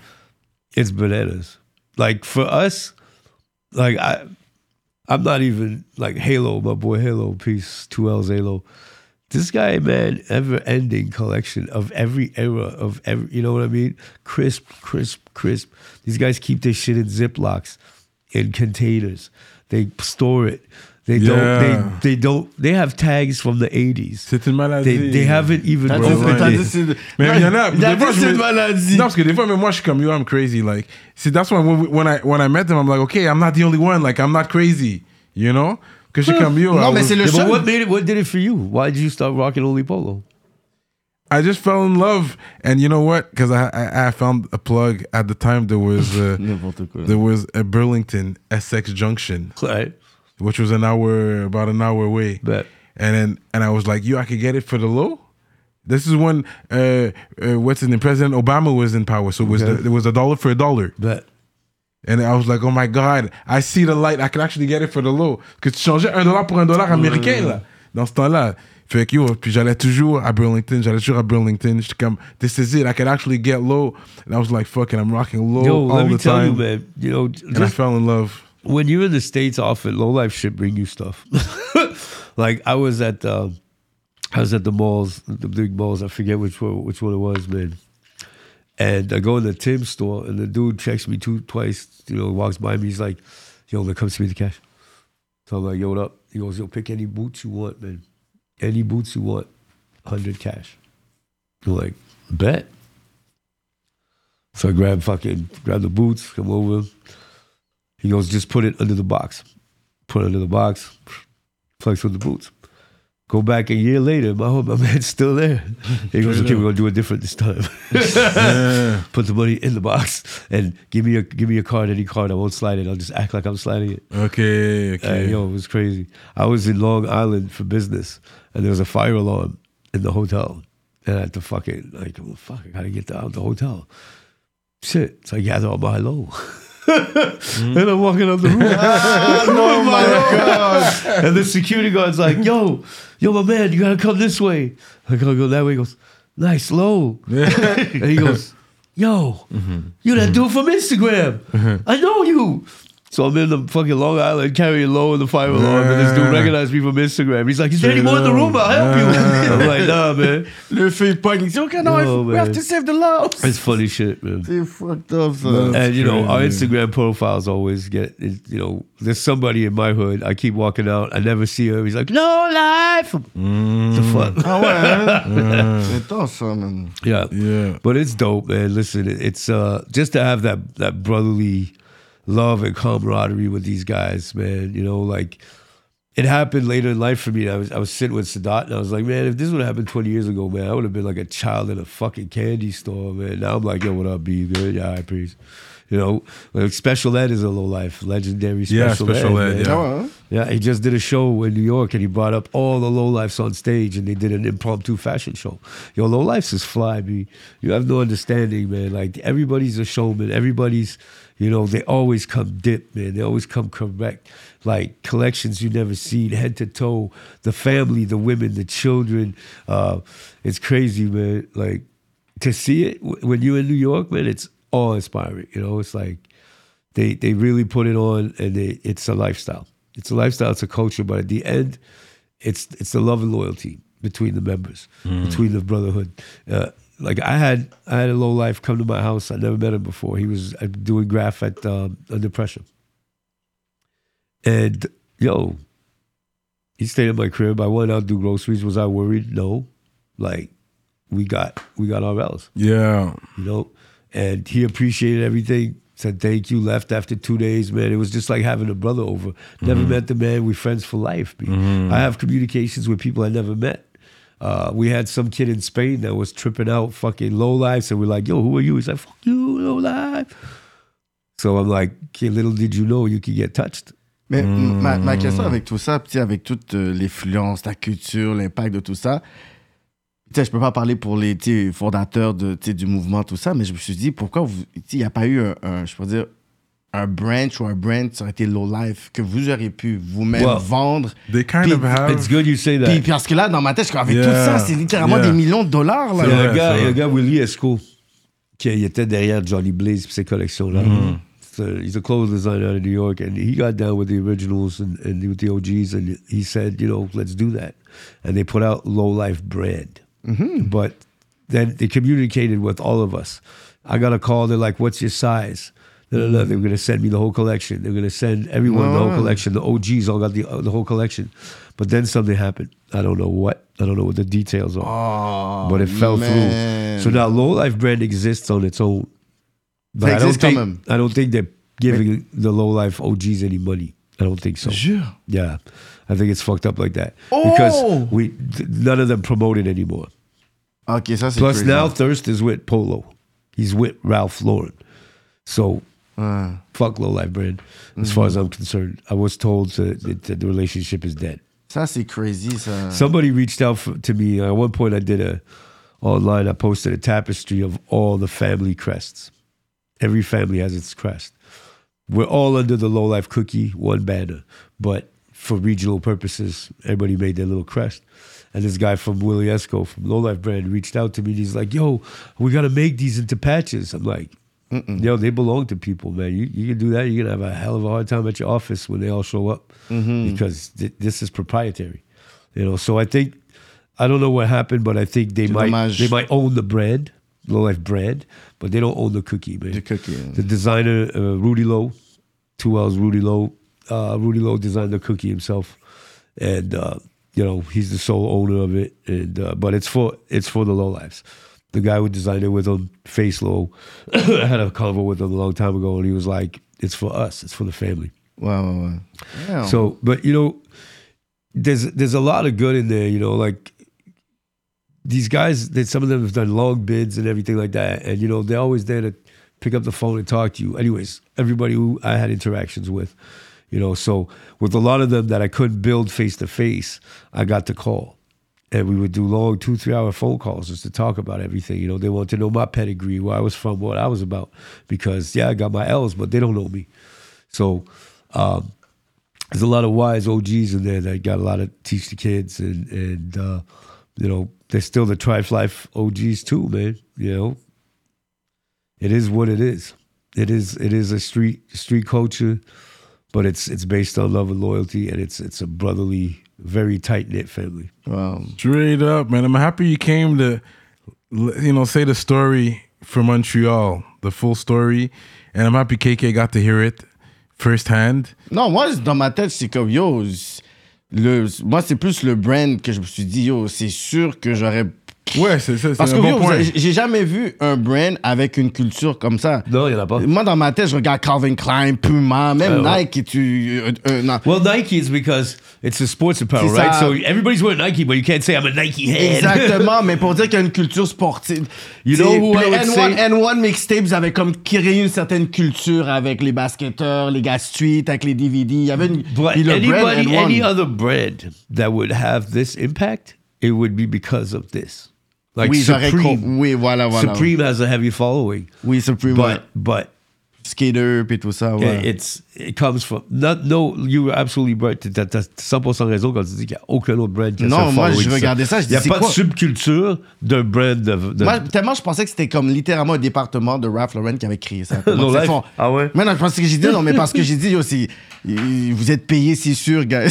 it's bananas. Like for us, like I, I'm not even like Halo, my boy Halo, peace, two L's Halo. This guy, man, ever-ending collection of every era of every, you know what I mean? Crisp, crisp, crisp. These guys keep their shit in Ziplocs, in containers. They store it. They Yeah. don't. They they don't. They have tags from the 80s. C'est une maladie. They, they haven't even T'as dit, opened t'as it. Mais il y en a. Il a des fois, dit c'est me- une maladie. Non, parce que des fois, mais moi, je suis comme, yo, I'm crazy. Like, see, that's why when, we- when, I, when I met them, I'm like, okay, I'm not the only one. Like, I'm not crazy. You know? Que je suis comme, yo. Non, I mais was- c'est le Yeah, but seul. what made it? What did it for you? Why did you start rocking only polo? I just fell in love. And you know what? Because I, I, I found a plug at the time. There was uh, N'importe quoi. there was a Burlington Essex Junction, Right. Which was an hour, about an hour away. Bet. And then and I was like, yo, I could get it for the low. This is when uh, uh what's his name? President Obama was in power, so it was Okay. the, it was a dollar for a dollar. Bet. And I was like, oh my God, I see the light. I can actually get it for the low. Que tu changeais un dollar pour un dollar américain, là, dans ce temps-là. Fait que yo, puis j'allais toujours à Burlington, j'allais toujours à Burlington. J'étais comme, this is it, I can actually get low. And I was like, fucking, I'm rocking low Yo, all let me the tell time. you, man. You know, and I fell in love. When you're in the states, often low life shit bring you stuff. like I was at, um, I was at the malls, the big malls. I forget which one, which one it was, man. And I go in the Tim store, and the dude checks me two twice. You know, walks by me. He's like, "Yo, man, come see me the cash." So I'm like, "Yo, what up?" He goes, "Yo, pick any boots you want, man. Any boots you want, hundred cash." I'm like, bet. So I grab fucking grab the boots, come over. He goes, just put it under the box. Put it under the box, flex with the boots. Go back a year later, my my man's still there. He goes, okay, we're gonna do it different this time. Put the money in the box and give me a give me a card, any card. I won't slide it. I'll just act like I'm sliding it. Ok, ok. Uh, yo, it was crazy. I was in Long Island for business, and there was a fire alarm in the hotel, and I had to fucking like, well, fuck, I gotta get out of the hotel. Shit, so I gather all my low. Mm-hmm. and I'm walking up the roof. Ah, oh my god! And the security guard's like, "Yo, yo, my man, you gotta come this way." I gotta go that way. He goes, "Nice, low." and he goes, "Yo, mm-hmm. you that mm-hmm. dude from Instagram? I know you." So I'm in the fucking Long Island carrying low in the fire alarm, and this dude recognized me from Instagram. He's like, "Is there anyone in the room? I'll help you." I'm like, "Nah, man. Le fait pogne. Il dit, OK, no, Oh, we have to save the lives. It's funny shit, man." C'est fucked up, ça. and you know our. Instagram profiles always get you know there's somebody in my hood I keep walking out I never see her he's like no life the fuck Ah ouais, hein? C'est intense, yeah Yeah. but it's dope man listen it's uh just to have that that brotherly love and camaraderie with these guys man. You know like it happened later in life for me. I was I was sitting with Sadat and I was like man if this would have happened 20 years ago man I would have been like a child in a fucking candy store man. Now I'm like yo what up B? You good? Yeah I peace you know like special ed is a low life legendary Yeah, special, Special ed, Ed, yeah. Ah ouais. Yeah, he just did a show in New York and he brought up all the low lifes on stage and they did an impromptu fashion show. Yo, low lifes is fly, B. You have no understanding, man. Like everybody's a showman. Everybody's, you know, they always come dip, man. They always come correct. Like collections you never seen, head to toe. The family, the women, the children. Uh, it's crazy, man. Like to see it when you're in New York, man, it's awe inspiring. You know, it's like they they really put it on and they, it's a lifestyle. It's a lifestyle it's a culture but at the end it's it's the love and loyalty between the members between the brotherhood. Uh, like i had i had a low life come to my house. I never met him before. He was uh, doing graph at um, under pressure. And yo he stayed at my crib. I went out to do groceries. Was i worried? No. Like we got we got our bells Yeah. you know. And he appreciated everything. Said thank you. Left after two days, man. It was just like having a brother over. Never mm-hmm. met the man. We friends for life. Mm-hmm. I have communications with people I never met. Uh, we had some kid in Spain that was tripping out, fucking low life. So we're like, yo, who are you? He's like, fuck you, low life. So I'm like, okay, little did you know you could get touched. Mais ma, ma question mm. avec tout ça, puis tu avec toute euh, l'influence, la culture, l'impact de tout ça, tu sais, je peux pas parler pour les fondateurs de, tu sais, du mouvement, tout ça, mais je me suis dit, pourquoi il n'y a pas eu un, un, je peux dire, un branch ou un brand, ça aurait été low life, que vous auriez pu vous-même Well, vendre? They kind Puis- of have. It's good you say that. Puis parce que là, dans ma tête, je avec Yeah. tout ça, c'est littéralement Yeah. des millions de dollars. Là. Il y a un gars, il y a un gars Willie Esco qui il était derrière Johnny Blaze et ses collections-là. So he's a clothes designer out of New York, and he got down with the originals and, and with the OGs, and he said, you know, let's do that. And they put out Low Life brand. But then they communicated with all of us. I got a call. They're like, "What's your size?" No, no, no. They were going to send me the whole collection. They're going to send everyone the whole collection. The OGs all got the uh, the whole collection. But then something happened. I don't know what. I don't know what the details are Oh, but it fell man. through. So now Low Life brand exists on its own. But I don't think même. I don't think they're giving the Low Life OGs any money. I don't think so. Jure. Yeah, I think it's fucked up like that Oh! because we none of them promote it anymore. Ok, ça, c'est Plus crazy. now Thirst is with Polo. He's with Ralph Lauren. So Ouais. fuck Low Life brand. As far as I'm concerned, I was told to, that, that the relationship is dead. Ça, c'est crazy, ça. Somebody reached out for, to me. At one point, I did a online. I posted a tapestry of all the family crests. Every family has its crest. We're all under the low life cookie, one banner, but for regional purposes, everybody made their little crest. And this guy from Willie Esco from Low Life brand reached out to me. and He's like, "Yo, we gotta make these into patches." I'm like, "Yo, they belong to people, man. You you can do that. You're gonna have a hell of a hard time at your office when they all show up because th- this is proprietary." You know, so I think I don't know what happened, but I think they might dommage. they might own the brand, Low Life brand, but they don't own the cookie, man. The cookie, yeah. The designer uh, Rudy Lowe, two L's Rudy Lowe. Uh, Rudy Lowe designed the cookie himself, and uh, you know he's the sole owner of it. And uh, but it's for it's for the low lives. the guy who designed it with him, Face Low, I had a convo with him a long time ago, and he was like, "It's for us. It's for the family." Ouais, ouais. Yeah. So, but you know, there's there's a lot of good in there. You know, like these guys that some of them have done long bids and everything like that, and you know they're always there to pick up the phone and talk to you. Anyways, everybody who I had interactions with, you know, so with a lot of them that I couldn't build face to face, I got to call. And we would do long two, three hour phone calls just to talk about everything. You know, they want to know my pedigree, where I was from, what I was about. Because yeah, I got my L's, but they don't know me. So um, there's a lot of wise OGs in there that got a lot of teach the kids and and uh, you know they're still the Trife Life OGs too, man. You know, it is what it is. It is it is a street street culture, but it's it's based on love and loyalty, and it's it's a brotherly, very tight knit family. Wow. Straight up, man. I'm happy you came to, you know, say the story for Montreal, the full story. And I'm happy KeKe got to hear it firsthand. Non, moi, dans ma tête, c'est comme, yo, le, moi, c'est plus le brand que je me suis dit, yo, c'est sûr que j'aurais. Ouais, c'est ça, Parce un que, bon yo, j'ai jamais vu un brand avec une culture comme ça. Non, il y en a pas. Moi, dans ma tête, je regarde Calvin Klein, Puma, même ouais. Nike, et tu. euh, euh, non. Well, Nike is because it's a sports apparel, C'est right? ça. So everybody's wearing Nike, but you can't say I'm a Nike head. Exactement, mais pour dire qu'il y a une culture sportive. You know C'est- who puis I would N1, say- N1 Mixtapes avez comme créé une certaine culture avec les basketteurs, les gars street, avec les DVD. Il y avait une. But brand anybody, N1. any other brand that would have this impact, it would be because of this. Like oui, Supreme. Oui, voilà, voilà. Supreme has a heavy following, Oui, Supreme. but but Skater, puis tout ça, ouais. it's it comes from not no. You were absolutely right. T'as t'as 100% raison quand tu dis qu'il n'y a aucun autre brand qui a Non, moi, je regardais ça, je Il n'y a pas quoi? de subculture d'un brand de. de- Moi, tellement je pensais que c'était comme littéralement un département de Ralph Lauren qui avait créé ça. Tellement No c'est Life? Ah ouais? Mais non, je pensais que j'ai dit non, mais parce que j'ai dit aussi, vous êtes payé, c'est sûr, guys.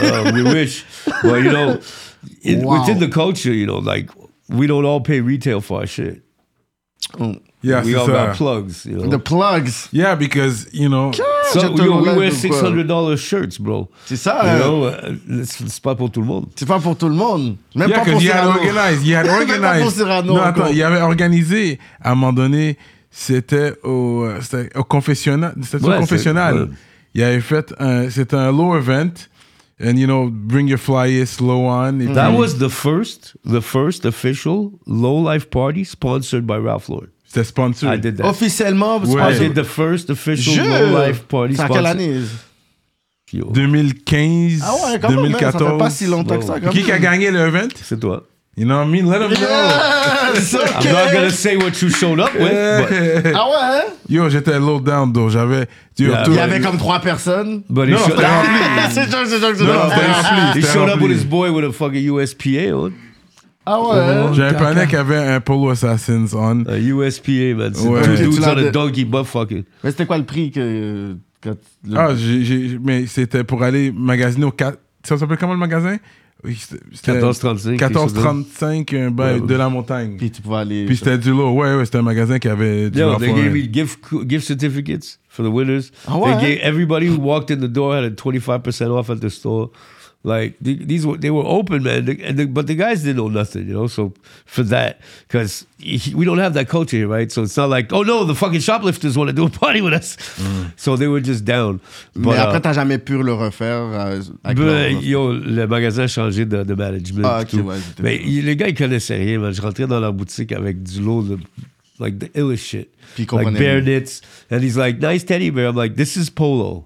Uh, we wish. Well, you know, in, Wow. within the culture, you know, like we don't all pay retail for our shit. Yeah, we all got plugs. You know, The plugs. Yeah, because, you know, so J'ai yo, we wear le six hundred dollars shirts, bro. C'est ça, You euh, know, uh, c'est c'est pas pour tout le monde. c'est pas pour tout le monde. Même yeah, pas pour because you had Cyrano. organized, you had Même pas pour organized. Cyrano non, attends, il avait organisé, à un moment donné, c'était au, euh, au confessionnal, c'était Ouais, au confessionnal. ouais. Il avait fait un, c'était un low event, and you know, bring your flyers, low on. That was the first, the first official low life party sponsored by Ralph Lauren. C'était sponsor. I did that. Officiellement, Ouais. I did the first official Je... low life party C'est sponsored. quelle année? Yo, 2015, Ah ouais, quand même, hein, ça fait 2014. pas si longtemps que ça. quand Qui qui a gagné le event? C'est toi. You know what I mean? Let them know. Yes, I'm not gonna say what you showed up with. but- Ah ouais, hein? Yo, j'étais low down, though. J'avais. Yeah. Il y avait comme trois personnes. But he Non, showed, c'était rempli. c'est genre, c'est genre, c'est Non, c'était rempli. he showed up with his boy with a fucking USPA on. Ah ouais. J'avais un panneau qui avait un Polo Assassins on. A USPA, man. C'est Ouais. Two dudes on a donkey butt fucking. Mais c'était quoi le prix que. quand le- Ah, j'ai- j'ai- mais c'était pour aller magasiner au 4. Ça s'appelle comment le magasin? Oui, c'était- c'était 1435. 1435 un bail de la montagne. Puis tu pouvais aller. Puis c'était du lot. Ouais, ouais, c'était un magasin qui avait du Yo, lot they gave me gift gift certificates for the winners. Ah ouais? They gave everybody who walked in the door had a twenty five percent off at the store. Like these were they were open, man. And the, but the guys didn't know nothing, you know. So for that, because we don't have that culture here, right? So it's not like, oh no, the fucking shoplifters want to do a party with us. So they were just down. Mais But, après, uh, t'as jamais pu le refaire. euh, avec ben, leur- yo, le magasin a changé de, de management. Ah, et ok, tout. ouais, c'était- Mais il- les gars, ils connaissaient rien, man. Je rentrais dans leur boutique avec du lot de, like, the illest shit. Puis like comprenaient bear rien. knits. And he's like, nice teddy bear. I'm like, this is polo.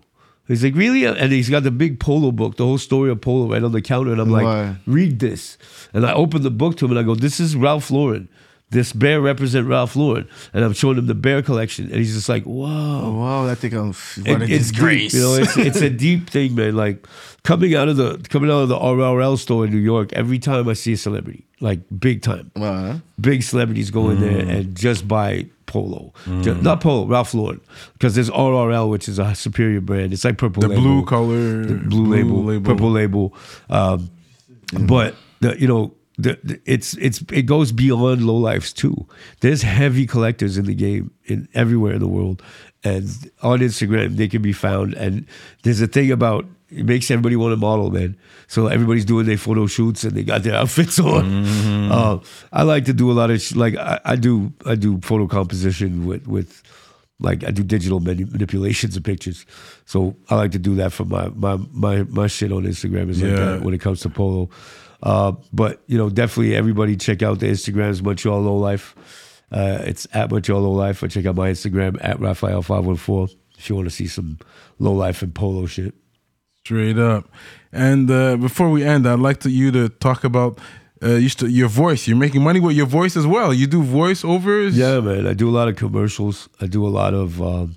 He's like, really? And he's got the big polo book, the whole story of polo right on the counter. And I'm like, Ouais. read this. And I open the book to him and I go, this is Ralph Lauren. This bear represent Ralph Lauren. And I'm showing him the bear collection. And he's just like, "Whoa, wow. Wow, là, t'es comme. What It- a it's disgrace. deep, you know, it's it's a deep thing, man. Like coming out of the coming out of the RRL store in New York, every time I see a celebrity, like big time, hein? big celebrities go in there mm. and just buy polo, Ju- not polo, Ralph Lauren, because there's RRL, which is a superior brand. It's like purple The label, blue color. the blue, label, purple label. Um, but the you know the, the- it's it's it goes beyond low lifes too. There's heavy collectors in the game in everywhere in the world, and on Instagram they can be found. And there's a thing about it makes everybody want to model, man. So everybody's doing their photo shoots and they got their outfits on. Uh, I like to do a lot of sh- like I, I do I do photo composition with with like I do digital mani- manipulations of pictures. So I like to do that for my my my my shit on Instagram is like Yeah. that when it comes to polo. Uh, but you know, definitely everybody check out the Instagrams Montreal Low Life. Uh, it's at Montreal Low Life. Or check out my Instagram at Raphael five one four if you want to see some low life and polo shit. Straight up. And uh, before we end, I'd like to, you to talk about uh, you st- your voice. You're making money with your voice as well. You do voiceovers. Yeah, man. I do a lot of commercials. I do a lot of um,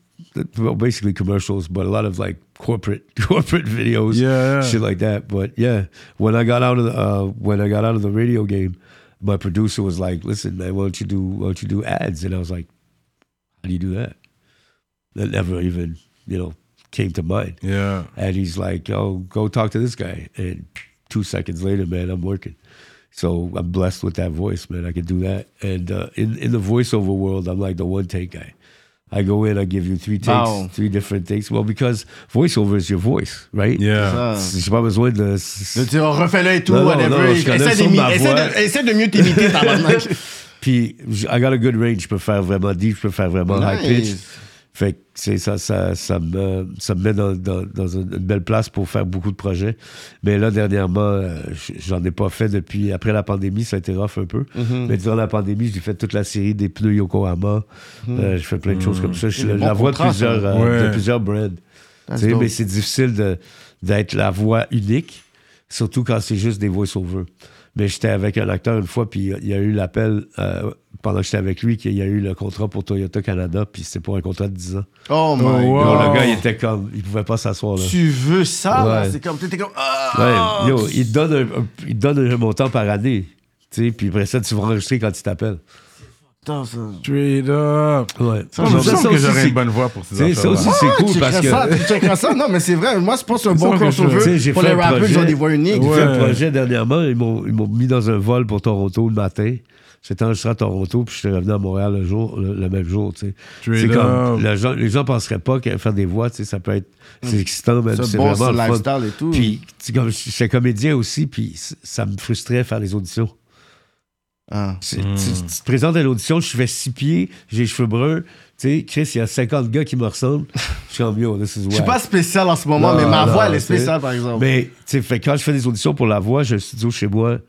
well, basically commercials, but a lot of like corporate corporate videos, Yeah, yeah. shit like that. But yeah, when I got out of the uh, when I got out of the radio game, my producer was like, "Listen, man, why don't you do why don't you do ads?" And I was like, "How do you do that?" That never even you know came to mind. Yeah. And he's like, "Oh, go talk to this guy." And two seconds later, man, I'm working. So I'm blessed with that voice, man. I can do that. And uh, in in the voiceover world, I'm like the one take guy. I go in, I give you three takes, Wow. three different takes. Well, because voiceover is your voice, right? Yeah. Ça. J'ai pas besoin de. De dire, refais-le et tout, Non, non, whatever. non, je connais essaie, ça de, de essaie, de, essaie de mieux t'imiter, tabarnak. Puis, j- I got a good range. Je peux faire vraiment deep, je peux faire vraiment high pitch. Fait que c'est ça, ça, ça, me, ça me met dans, dans, dans une belle place pour faire beaucoup de projets. Mais là, dernièrement, euh, j'en ai pas fait depuis. Après la pandémie, ça a été rough un peu. Mm-hmm. Mais durant la pandémie, j'ai fait toute la série des pneus Yokohama. Euh, j'ai fait plein de choses comme ça. Je suis Mm-hmm. La, voix de plusieurs, ça. euh, de plusieurs brands. Mais c'est difficile de- d'être la voix unique, surtout quand c'est juste des voice-over. Mais j'étais avec un acteur une fois, puis il y a eu l'appel euh, pendant que j'étais avec lui qu'il y a eu le contrat pour Toyota Canada, puis c'était pour un contrat de 10 ans. Oh my Oh, wow. god. Le gars, il était comme, il pouvait pas s'asseoir là. Tu veux ça? Ouais. C'est comme, t'étais comme, ah! Ouais, yo, il te donne un, un- il te donne un montant par année, tu sais, puis après ça, tu vas enregistrer quand il t'appelle. Putain, ça. Straight up. Ouais. Ça, me Ça, que j'aurais c'est- une bonne voix pour ces sais, ça aussi, c'est Ah, cool tu parce checkerais ça, que. tu checkerais ça? Non, mais c'est vrai. Moi, je pense que c'est un bon que crossover pour fait les un rappers, ils ont projet. des voix uniques. J'ai fait un projet dernièrement, ils m'ont, ils m'ont mis dans un vol pour Toronto le matin. J'étais enregistré à Toronto, puis j'étais revenu à Montréal le, jour, le, le même jour. tu sais. C'est comme, up. les gens, les gens penseraient pas que faire des voix, tu sais, ça peut être, c'est excitant, mais C'est c'est bon, vraiment c'est le fun. lifestyle et tout. Puis, tu sais, comme j'étais comédien aussi, puis ça me frustrait faire les auditions. Ah. C'est- Tu, tu te présentes à l'audition, je fais six pieds, j'ai les cheveux bruns. Tu sais, Chris, il y a 50 gars qui me ressemblent. Je suis en this is Je suis pas spécial en ce moment, Non, mais ma non, voix, elle est spéciale, par exemple. Mais, tu sais, quand je fais des auditions pour la voix, j'ai un studio chez moi. Tu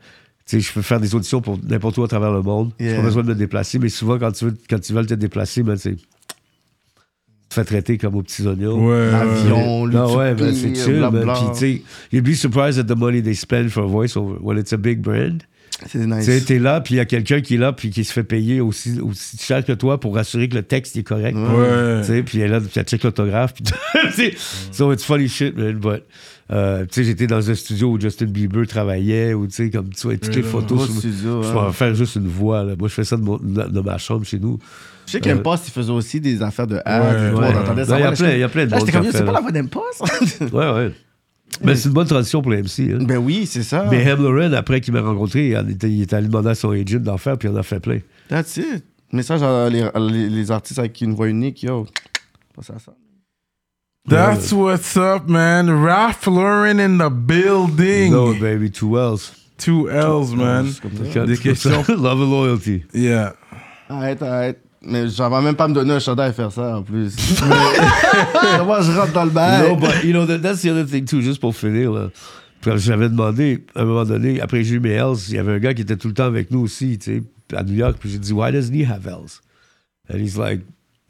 sais, je peux faire des auditions pour n'importe où à travers le monde. J'ai pas besoin de me déplacer, mais souvent, quand tu veux, quand tu veux te déplacer, ben, tu te fais traiter comme aux petits oignons. Ouais. L'avion, le Non, ouais, ben, c'est chill, blabla. Puis, tu sais, you'd be surprised at the money they spend for a voiceover when it's a big brand. C'est Tu sais, nice. t'es là, puis il y a quelqu'un qui est là, puis qui se fait payer aussi, aussi cher que toi pour assurer que le texte est correct. Ouais. Tu sais, puis elle est là, puis elle check l'autographe. Puis, tu sais, so it's funny shit, man. But, euh, tu sais, j'étais dans un studio où Justin Bieber travaillait, où, tu sais, comme tu vois, toutes les photos. je hein. peux en faire juste une voix, là. Moi, je fais ça de, mon- de- de ma chambre chez nous. Je sais qu'Impost, ils faisaient aussi des affaires de ads. Ouais, ouais. on entendait Non, ça. il y a plein- j'étais- il y a plein de Là, monde j'étais comme, c'est pas la voix d'Impost? Ouais, ouais. Mais c'est une bonne transition pour les MC. Hein. ben oui, c'est ça. Mais Ham Lauren, après qu'il m'a rencontré, il était, il était allé demander à son agent d'en faire, puis il en a fait plein. That's it. Message à les, à les- les artistes avec une voix unique, yo. Pas ça, ça. That's what's up, man. Ralph Lauren in the building. No, baby, two L's. Two L's, man. Des questions. Love and loyalty. Yeah. Arrête, arrête. Mais j'avais même pas me donner un chandail à faire ça en plus. Moi, je rentre dans le bail. No, but you know that, that's the other thing too. Juste pour finir là. J'avais demandé à un moment donné, après j'ai eu mes L's, il y avait un gars qui était tout le temps avec nous aussi, tu sais, à New York. Puis j'ai dit, why doesn't he have L's? And he's like,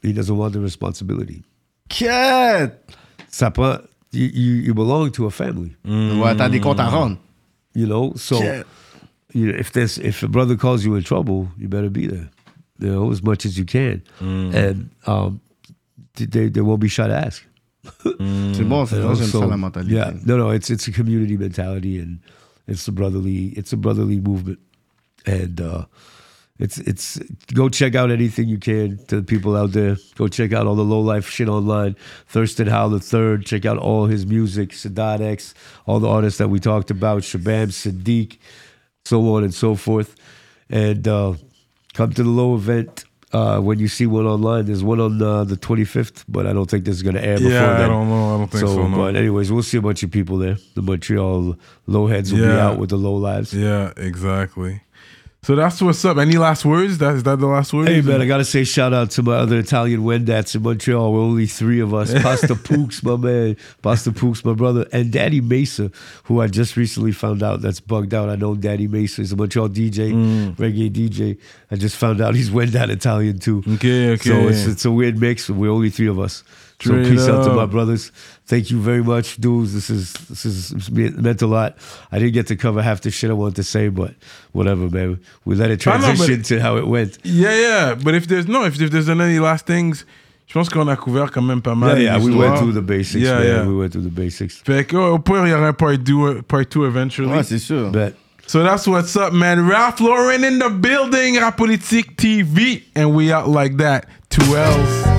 he doesn't want the responsibility. Quête! Ça prend, you, you, you belong to a family, Ouais, t'as des comptes à rendre. you know. So you know, if there's if a brother calls you in trouble, you better be there, you know, as much as you can, and um, they they won't be shy to ask. C'est bon, c'est You bon, know, so, ça. Yeah, no, no, it's it's a community mentality and it's a brotherly it's a brotherly movement, and uh, it's it's go check out anything you can to the people out there. Go check out all the low life shit online. Thirstin Howl the third. Check out all his music. Sadat X, all the artists that we talked about. Shabaam Sahdeeq. so on and so forth. And uh, come to the low event. Uh, when you see one online, there's one on uh, the 25th, but I don't think this is going to air before Yeah, I don't know. I don't think so, no. But anyways, we'll see a bunch of people there. The Montreal low heads will be out with the low lives. Yeah, exactly. So that's what's up. Any last words? That is that the last words? Hey man, I gotta say shout out to my other Italian Wendats in Montreal. We're only three of us. Pasta Pooks, my man. Pasta Pooks, my brother, and Daddy Mesa, who I just recently found out that's bugged out. I know Daddy Mesa is a Montreal DJ, Mm. reggae DJ. I just found out he's Wendat Italian too. Okay, okay. So it's it's a weird mix. We're only three of us. So Straight peace out to my brothers. Thank you very much, dudes. This is this is it's me- it meant a lot. I didn't get to cover half the shit I wanted to say, but whatever, man. We let it I know, but- transition to how it went. Yeah, yeah. But if there's no, if, if there's any last things, je pense qu'on a couvert quand même pas mal. Yeah, yeah, we went through the basics, Yeah, man. yeah. We went through the basics. Fait que, au pire, il y aura un part 2 part two eventually. Ouais, c'est sûr. Bet. So that's what's up, man. Raph Lauren in the building, Rapolitik TV. And we out like that. Two L's.